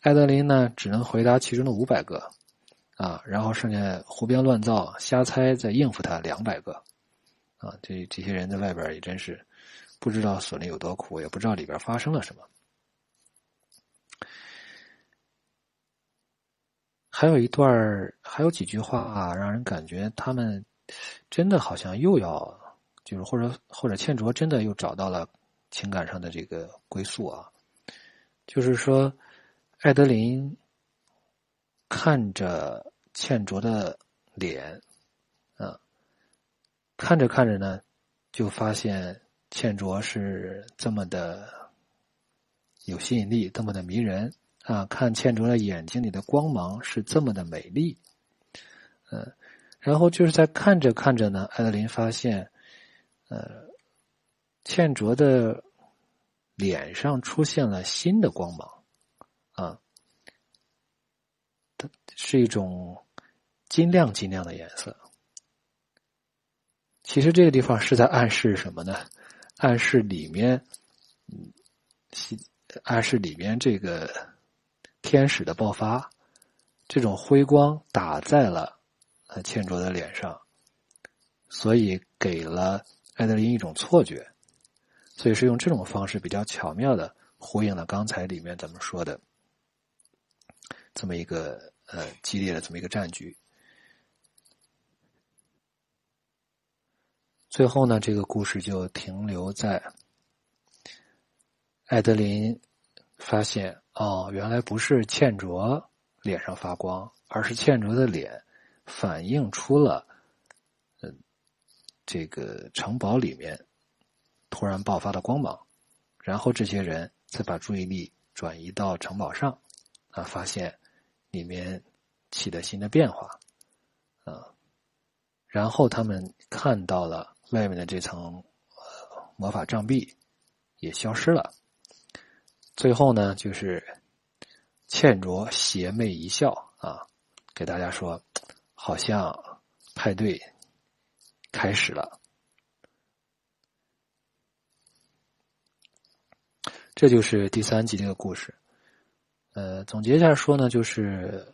艾德琳呢只能回答其中的五百个，啊，然后剩下胡编乱造、瞎猜再应付他两百个，啊，这这些人在外边也真是不知道索林有多苦，也不知道里边发生了什么。还有一段还有几句话啊，让人感觉他们真的好像又要，就是或者或者倩卓真的又找到了情感上的这个归宿啊。就是说，艾德琳看着倩卓的脸，啊，看着看着呢，就发现倩卓是这么的有吸引力，这么的迷人。啊，看倩卓的眼睛里的光芒是这么的美丽，嗯，然后就是在看着看着呢，艾德琳发现，呃，倩卓的脸上出现了新的光芒，啊，是一种金亮金亮的颜色。其实这个地方是在暗示什么呢？暗示里面，暗示里面这个。天使的爆发，这种辉光打在了呃倩卓的脸上，所以给了艾德琳一种错觉，所以是用这种方式比较巧妙的呼应了刚才里面咱们说的这么一个呃激烈的这么一个战局。最后呢，这个故事就停留在艾德琳发现。哦，原来不是倩卓脸上发光，而是倩卓的脸反映出了，嗯，这个城堡里面突然爆发的光芒，然后这些人再把注意力转移到城堡上，啊，发现里面起了新的变化，啊，然后他们看到了外面的这层魔法障壁也消失了。最后呢，就是倩卓邪魅一笑啊，给大家说，好像派对开始了。这就是第三集这个故事。呃，总结一下说呢，就是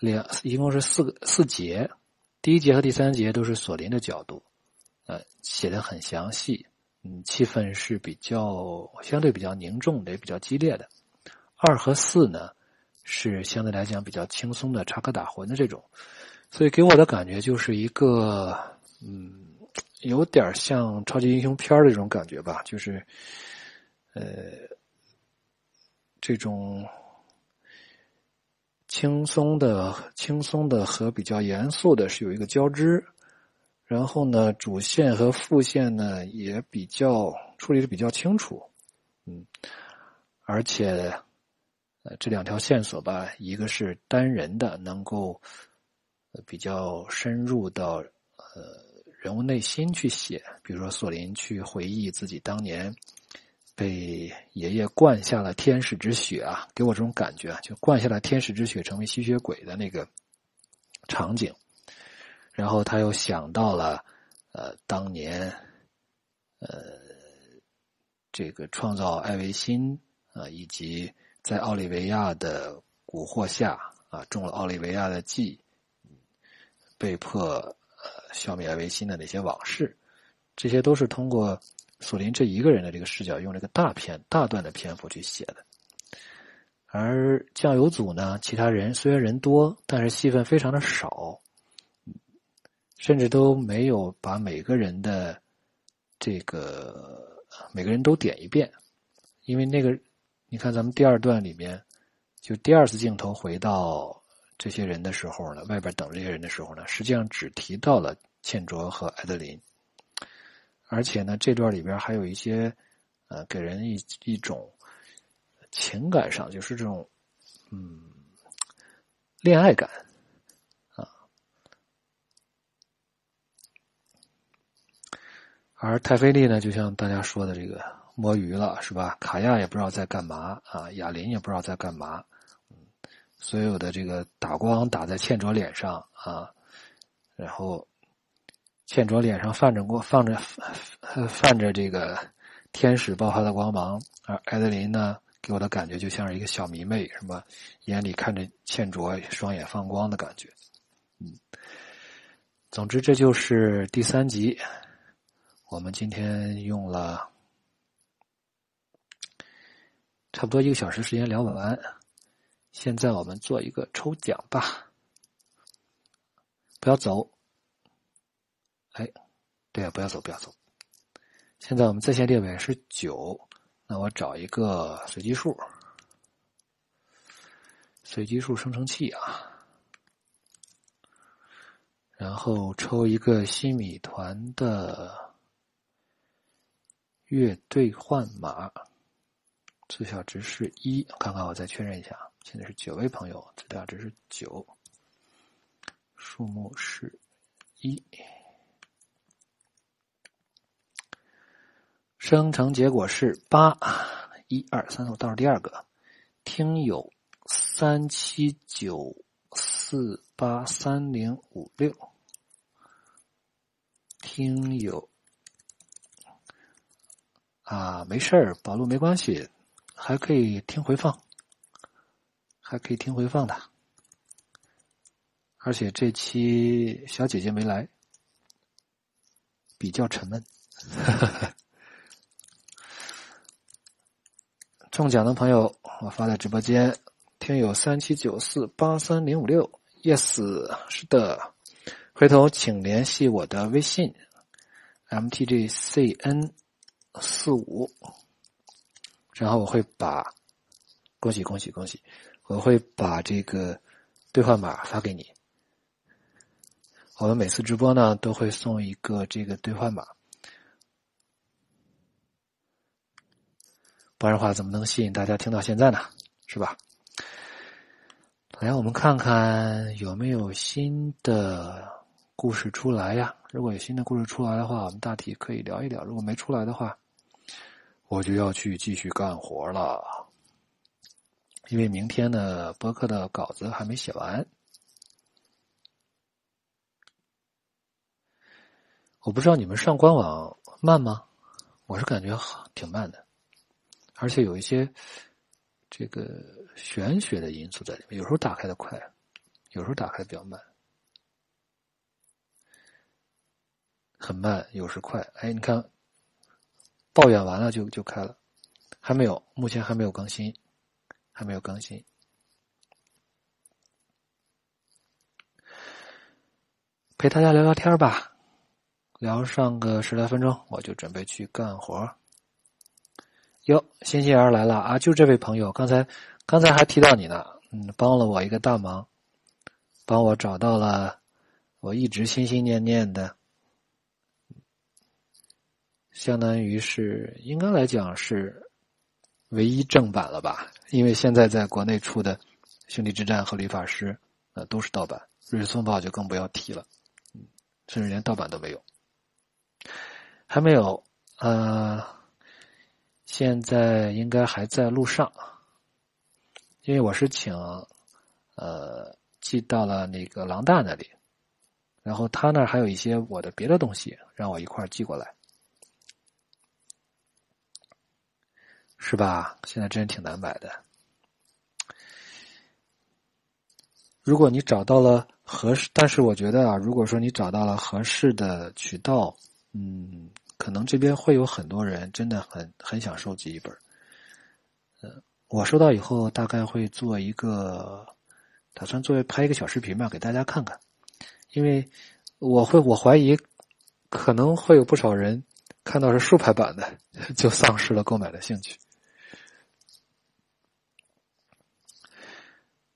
两一共是四个四节，第一节和第三节都是索林的角度，呃，写的很详细，嗯，气氛是比较相对比较凝重的，也比较激烈的。二和四呢，是相对来讲比较轻松的插科打诨的这种，所以给我的感觉就是一个，嗯，有点像超级英雄片的这种感觉吧，就是。呃，这种轻松的、轻松的和比较严肃的是有一个交织，然后呢，主线和副线呢也比较处理的比较清楚，嗯，而且呃这两条线索吧，一个是单人的，能够比较深入到呃人物内心去写，比如说索林去回忆自己当年。被爷爷灌下了天使之血啊，给我这种感觉啊，就灌下了天使之血，成为吸血鬼的那个场景。然后他又想到了，呃，当年，呃，这个创造艾维辛啊，以及在奥利维亚的蛊惑下啊，中了奥利维亚的计，被迫呃消灭艾维辛的那些往事，这些都是通过。索林这一个人的这个视角，用这个大片大段的篇幅去写的，而酱油组呢，其他人虽然人多，但是戏份非常的少，甚至都没有把每个人的这个每个人都点一遍，因为那个你看咱们第二段里面，就第二次镜头回到这些人的时候呢，外边等这些人的时候呢，实际上只提到了茜卓和艾德琳。而且呢，这段里边还有一些，呃，给人一一种情感上，就是这种，嗯，恋爱感，啊。而泰菲利呢，就像大家说的这个摸鱼了，是吧？卡亚也不知道在干嘛啊，亚林也不知道在干嘛，所有的这个打光打在茜卓脸上啊，然后。倩卓脸上泛着光，放着泛着这个天使爆发的光芒，而艾德琳呢，给我的感觉就像是一个小迷妹，什么眼里看着倩卓，双眼放光的感觉。嗯，总之这就是第三集，我们今天用了差不多一个小时时间聊完，现在我们做一个抽奖吧，不要走。哎，对啊，不要走，不要走。现在我们在线列表是九，那我找一个随机数，随机数生成器啊，然后抽一个新米团的月兑换码，最小值是一，看看我再确认一下，现在是九位朋友，最大值是九，数目是一。生成结果是八，一二三，我倒数第二个，听友三七九四八三零五六，听友啊，没事儿，宝路没关系，还可以听回放，还可以听回放的，而且这期小姐姐没来，比较沉闷。中奖的朋友，我发在直播间。听友三七九四八三零五六，yes，是的。回头请联系我的微信，mtgcn 四五，然后我会把恭喜恭喜恭喜，我会把这个兑换码发给你。我们每次直播呢，都会送一个这个兑换码。不然的话，怎么能吸引大家听到现在呢？是吧？来，我们看看有没有新的故事出来呀？如果有新的故事出来的话，我们大体可以聊一聊；如果没出来的话，我就要去继续干活了。因为明天的播客的稿子还没写完。我不知道你们上官网慢吗？我是感觉挺慢的，而且有一些这个玄学的因素在里面。有时候打开的快，有时候打开的比较慢。很慢，有时快。哎，你看，抱怨完了就就开了，还没有，目前还没有更新，还没有更新。陪大家聊聊天吧，聊上个十来分钟，我就准备去干活。哟，欣欣儿来了啊！就这位朋友，刚才刚才还提到你呢，嗯，帮了我一个大忙，帮我找到了我一直心心念念的。相当于是应该来讲是唯一正版了吧？因为现在在国内出的《兄弟之战》和《理发师》呃都是盗版，《瑞士松宝》就更不要提了，甚至连盗版都没有，还没有。呃，现在应该还在路上，因为我是请呃寄到了那个狼大那里，然后他那还有一些我的别的东西，让我一块寄过来。是吧？现在真挺难买的。如果你找到了合适，但是我觉得啊，如果说你找到了合适的渠道，嗯，可能这边会有很多人真的很很想收集一本。呃，我收到以后大概会做一个，打算作为拍一个小视频吧，给大家看看。因为我会，我怀疑可能会有不少人看到是竖排版的，就丧失了购买的兴趣。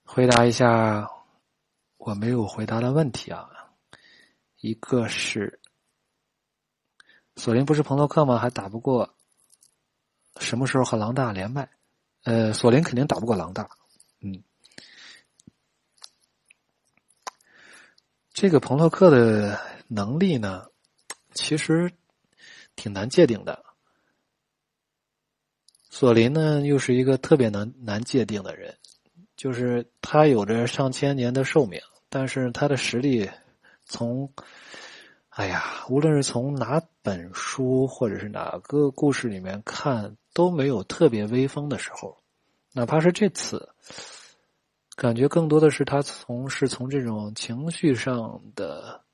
回答一下我没有回答的问题啊，一个是索林不是彭洛克吗？还打不过，什么时候和狼大连麦？呃，索林肯定打不过狼大，嗯，这个彭洛克的能力呢，其实挺难界定的。索林呢，又是一个特别难难界定的人。就是他有着上千年的寿命，但是他的实力，从，哎呀，无论是从哪本书或者是哪个故事里面看，都没有特别威风的时候。哪怕是这次，感觉更多的是他从是从这种情绪上的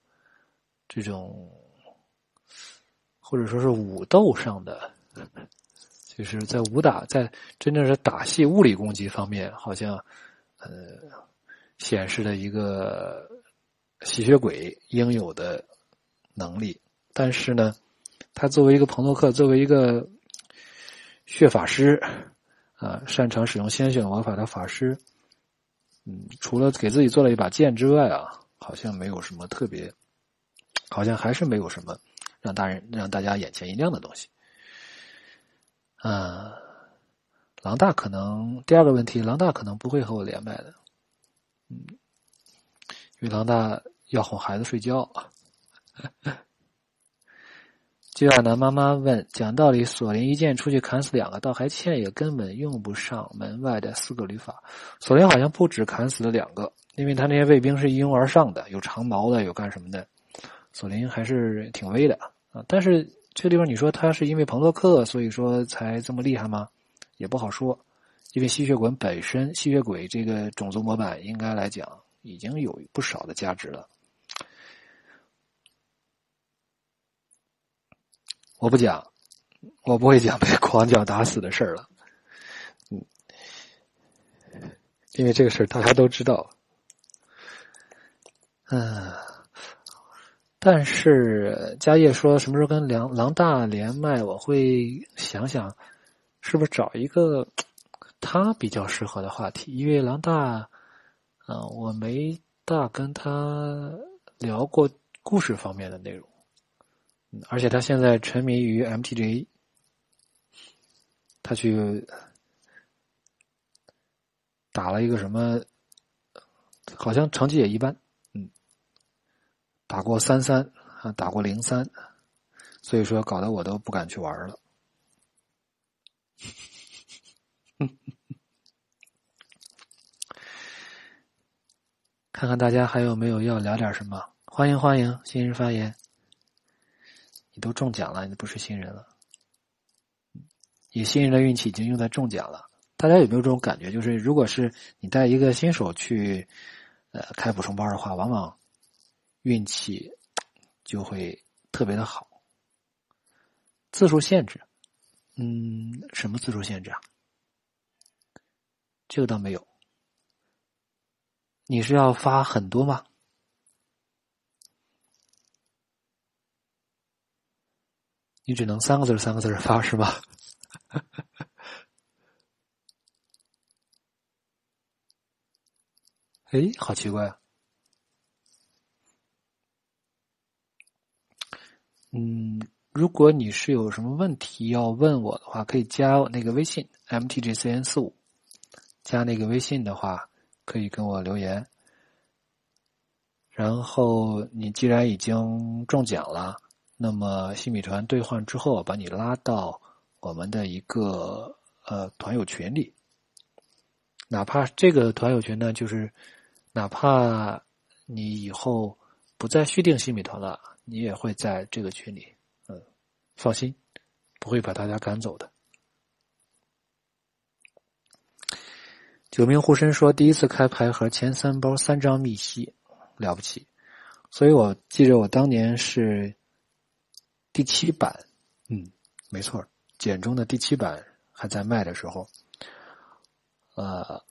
这种，或者说是武斗上的。就是在武打，在真正是打戏、物理攻击方面，好像，呃，显示了一个吸血鬼应有的能力。但是呢，他作为一个彭洛克，作为一个血法师，啊，擅长使用鲜血魔法的法师，嗯，除了给自己做了一把剑之外啊，好像没有什么特别，好像还是没有什么让大人让大家眼前一亮的东西。嗯，狼大可能第二个问题，狼大可能不会和我连麦的，嗯，因为狼大要哄孩子睡觉。就亚楠妈妈问：讲道理，索林一剑出去砍死两个，倒还欠也根本用不上门外的四个旅法。索林好像不止砍死了两个，因为他那些卫兵是一拥而上的，有长矛的，有干什么的。索林还是挺威的啊，但是。这地方你说他是因为彭洛克，所以说才这么厉害吗？也不好说，因为吸血鬼本身，吸血鬼这个种族模板应该来讲已经有不少的价值了。我不讲，我不会讲被狂脚打死的事儿了。嗯，因为这个事儿大家都知道。嗯。但是家业说什么时候跟狼狼大连麦，我会想想，是不是找一个他比较适合的话题？因为狼大，嗯，我没大跟他聊过故事方面的内容，而且他现在沉迷于 MTG，他去打了一个什么，好像成绩也一般。嗯打过三三啊，打过零三，所以说搞得我都不敢去玩了。看看大家还有没有要聊点什么？欢迎欢迎，新人发言。你都中奖了，你不是新人了。你新人的运气已经用在中奖了。大家有没有这种感觉？就是如果是你带一个新手去，呃，开补充班的话，往往运气就会特别的好。字数限制，嗯，什么字数限制啊？这个倒没有。你是要发很多吗？你只能三个字三个字发是吧？哎，好奇怪啊！嗯，如果你是有什么问题要问我的话，可以加我那个微信 mtgcn 四五，加那个微信的话，可以跟我留言。然后你既然已经中奖了，那么新米团兑换之后，把你拉到我们的一个呃团友群里，哪怕这个团友群呢，就是。哪怕你以后不再续订新米团了，你也会在这个群里。嗯，放心，不会把大家赶走的。九命护身说，第一次开牌盒前三包三张密西，了不起。所以我记着，我当年是第七版，嗯，没错，简中的第七版还在卖的时候，呃。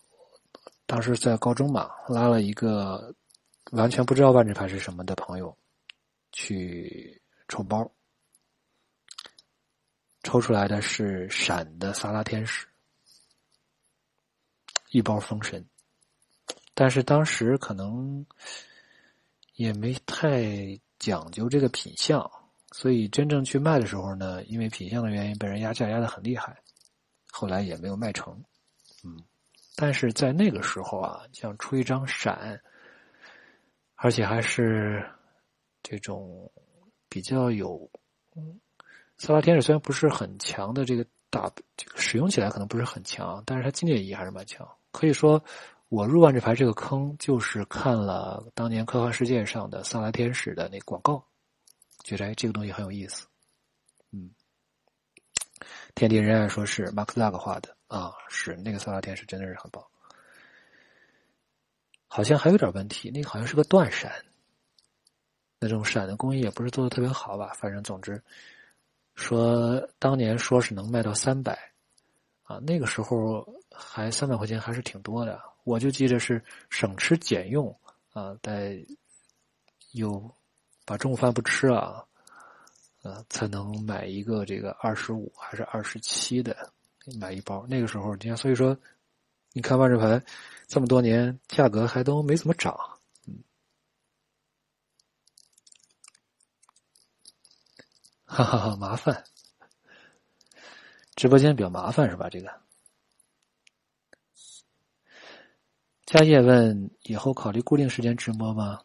当时在高中嘛，拉了一个完全不知道万智牌是什么的朋友去抽包，抽出来的是闪的萨拉天使，一包封神。但是当时可能也没太讲究这个品相，所以真正去卖的时候呢，因为品相的原因被人压价压的很厉害，后来也没有卖成，嗯。但是在那个时候啊，像出一张闪，而且还是这种比较有，嗯，萨拉天使虽然不是很强的这个大，这个使用起来可能不是很强，但是它经典意义还是蛮强。可以说，我入万智牌这个坑，就是看了当年科幻世界上的萨拉天使的那广告，觉得哎这个东西很有意思。嗯，天地人爱说是马克·拉格画的。啊，是那个萨拉天使真的是很棒，好像还有点问题，那个好像是个断闪，那种闪的工艺也不是做的特别好吧？反正总之，说当年说是能卖到三百，啊，那个时候还三百块钱还是挺多的，我就记得是省吃俭用啊，在有把中午饭不吃啊，呃，才能买一个这个二十五还是二十七的。买一包，那个时候你看，所以说，你看万智牌这么多年，价格还都没怎么涨，嗯，哈哈哈，麻烦，直播间比较麻烦是吧？这个，家业问以后考虑固定时间直播吗？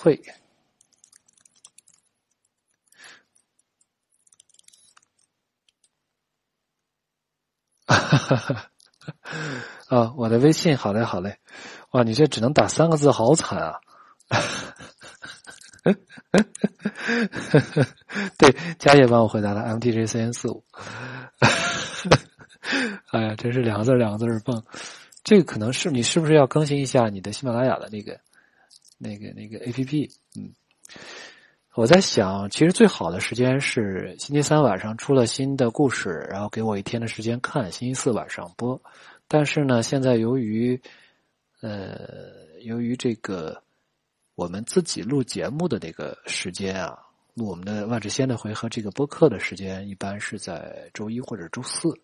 会。啊，我的微信，好嘞，好嘞，哇，你这只能打三个字，好惨啊！对，佳叶帮我回答了，M T J C N 四五。哎呀，真是两个字两个字蹦。这个可能是你是不是要更新一下你的喜马拉雅的那个、那个、那个 A P P？嗯。我在想，其实最好的时间是星期三晚上出了新的故事，然后给我一天的时间看，星期四晚上播。但是呢，现在由于，呃，由于这个我们自己录节目的那个时间啊，录我们的万智仙的回合这个播客的时间，一般是在周一或者周四，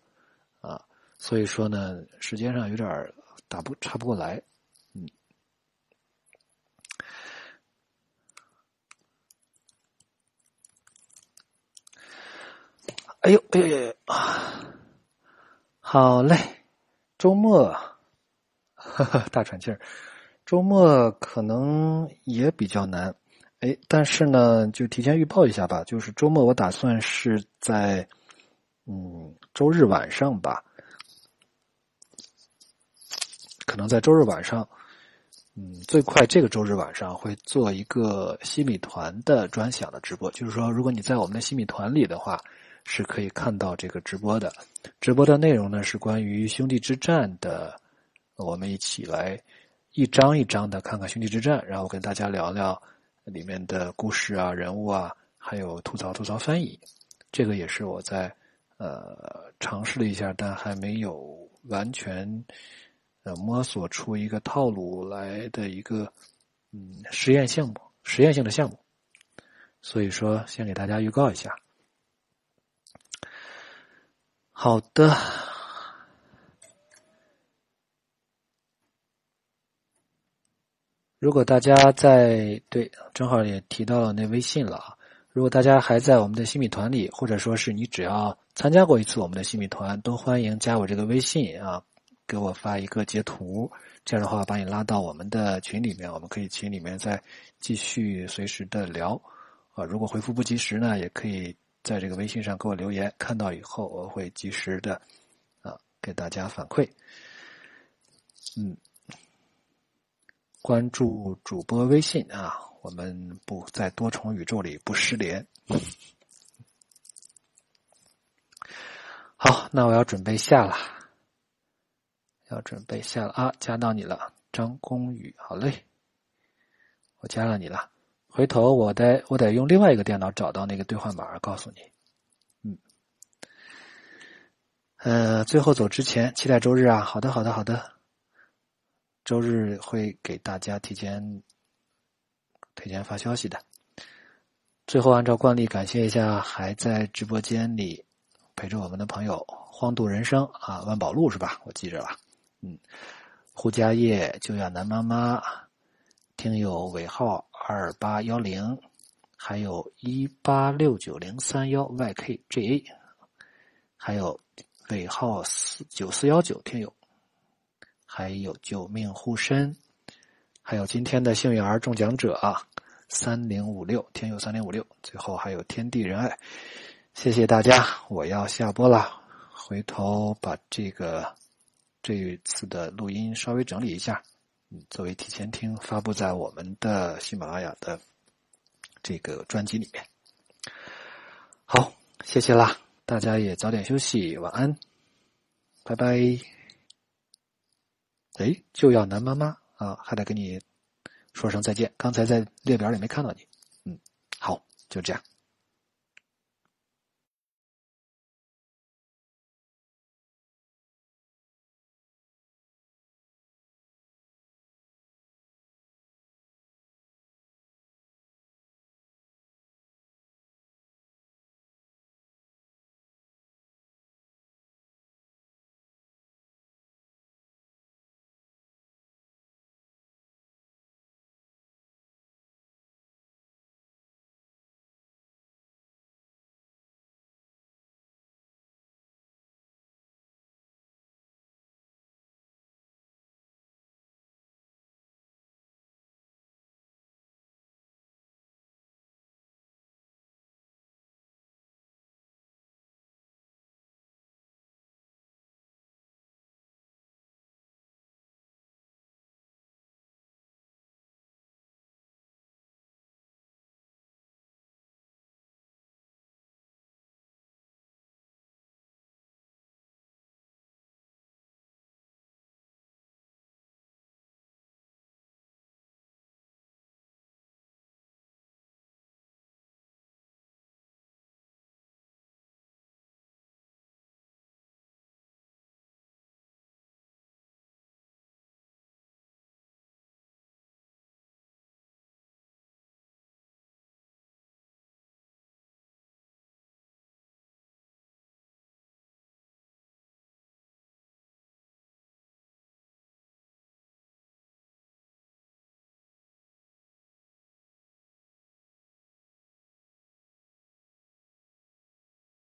啊，所以说呢，时间上有点打不插不过来。哎呦哎呦啊！好嘞，周末，大喘气儿。周末可能也比较难，哎，但是呢，就提前预报一下吧，就是周末我打算是在，嗯，周日晚上吧，可能在周日晚上，嗯，最快这个周日晚上会做一个西米团的专享的直播，就是说，如果你在我们的西米团里的话，是可以看到这个直播的。直播的内容呢是关于兄弟之战的，我们一起来。一张一张的看看《兄弟之战》，然后跟大家聊聊里面的故事啊、人物啊，还有吐槽吐槽翻译。这个也是我在呃尝试了一下，但还没有完全呃摸索出一个套路来的一个嗯实验项目、实验性的项目。所以说，先给大家预告一下。好的。如果大家在对，正好也提到了那微信了啊。如果大家还在我们的新米团里，或者说是你只要参加过一次我们的新米团，都欢迎加我这个微信啊，给我发一个截图，这样的话把你拉到我们的群里面，我们可以群里面再继续随时的聊啊。如果回复不及时呢，也可以在这个微信上给我留言，看到以后我会及时的啊给大家反馈。嗯。关注主播微信啊，我们不在多重宇宙里不失联。好，那我要准备下了，要准备下了啊，加到你了，张公宇，好嘞，我加了你了。回头我得我得用另外一个电脑找到那个兑换码，告诉你。嗯，呃，最后走之前，期待周日啊！好的，好的，好的。周日会给大家提前提前发消息的。最后，按照惯例，感谢一下还在直播间里陪着我们的朋友，荒度人生啊，万宝路是吧？我记着了。嗯，胡家业、就亚楠妈妈、听友尾号二八幺零，还有一八六九零三幺 YKGA，还有尾号四九四幺九听友。还有救命护身，还有今天的幸运儿中奖者啊，三零五六天佑三零五六，最后还有天地仁爱，谢谢大家，我要下播了，回头把这个这次的录音稍微整理一下，作为提前听发布在我们的喜马拉雅的这个专辑里面。好，谢谢啦，大家也早点休息，晚安，拜拜。哎，就要男妈妈啊，还得跟你说声再见。刚才在列表里没看到你，嗯，好，就这样。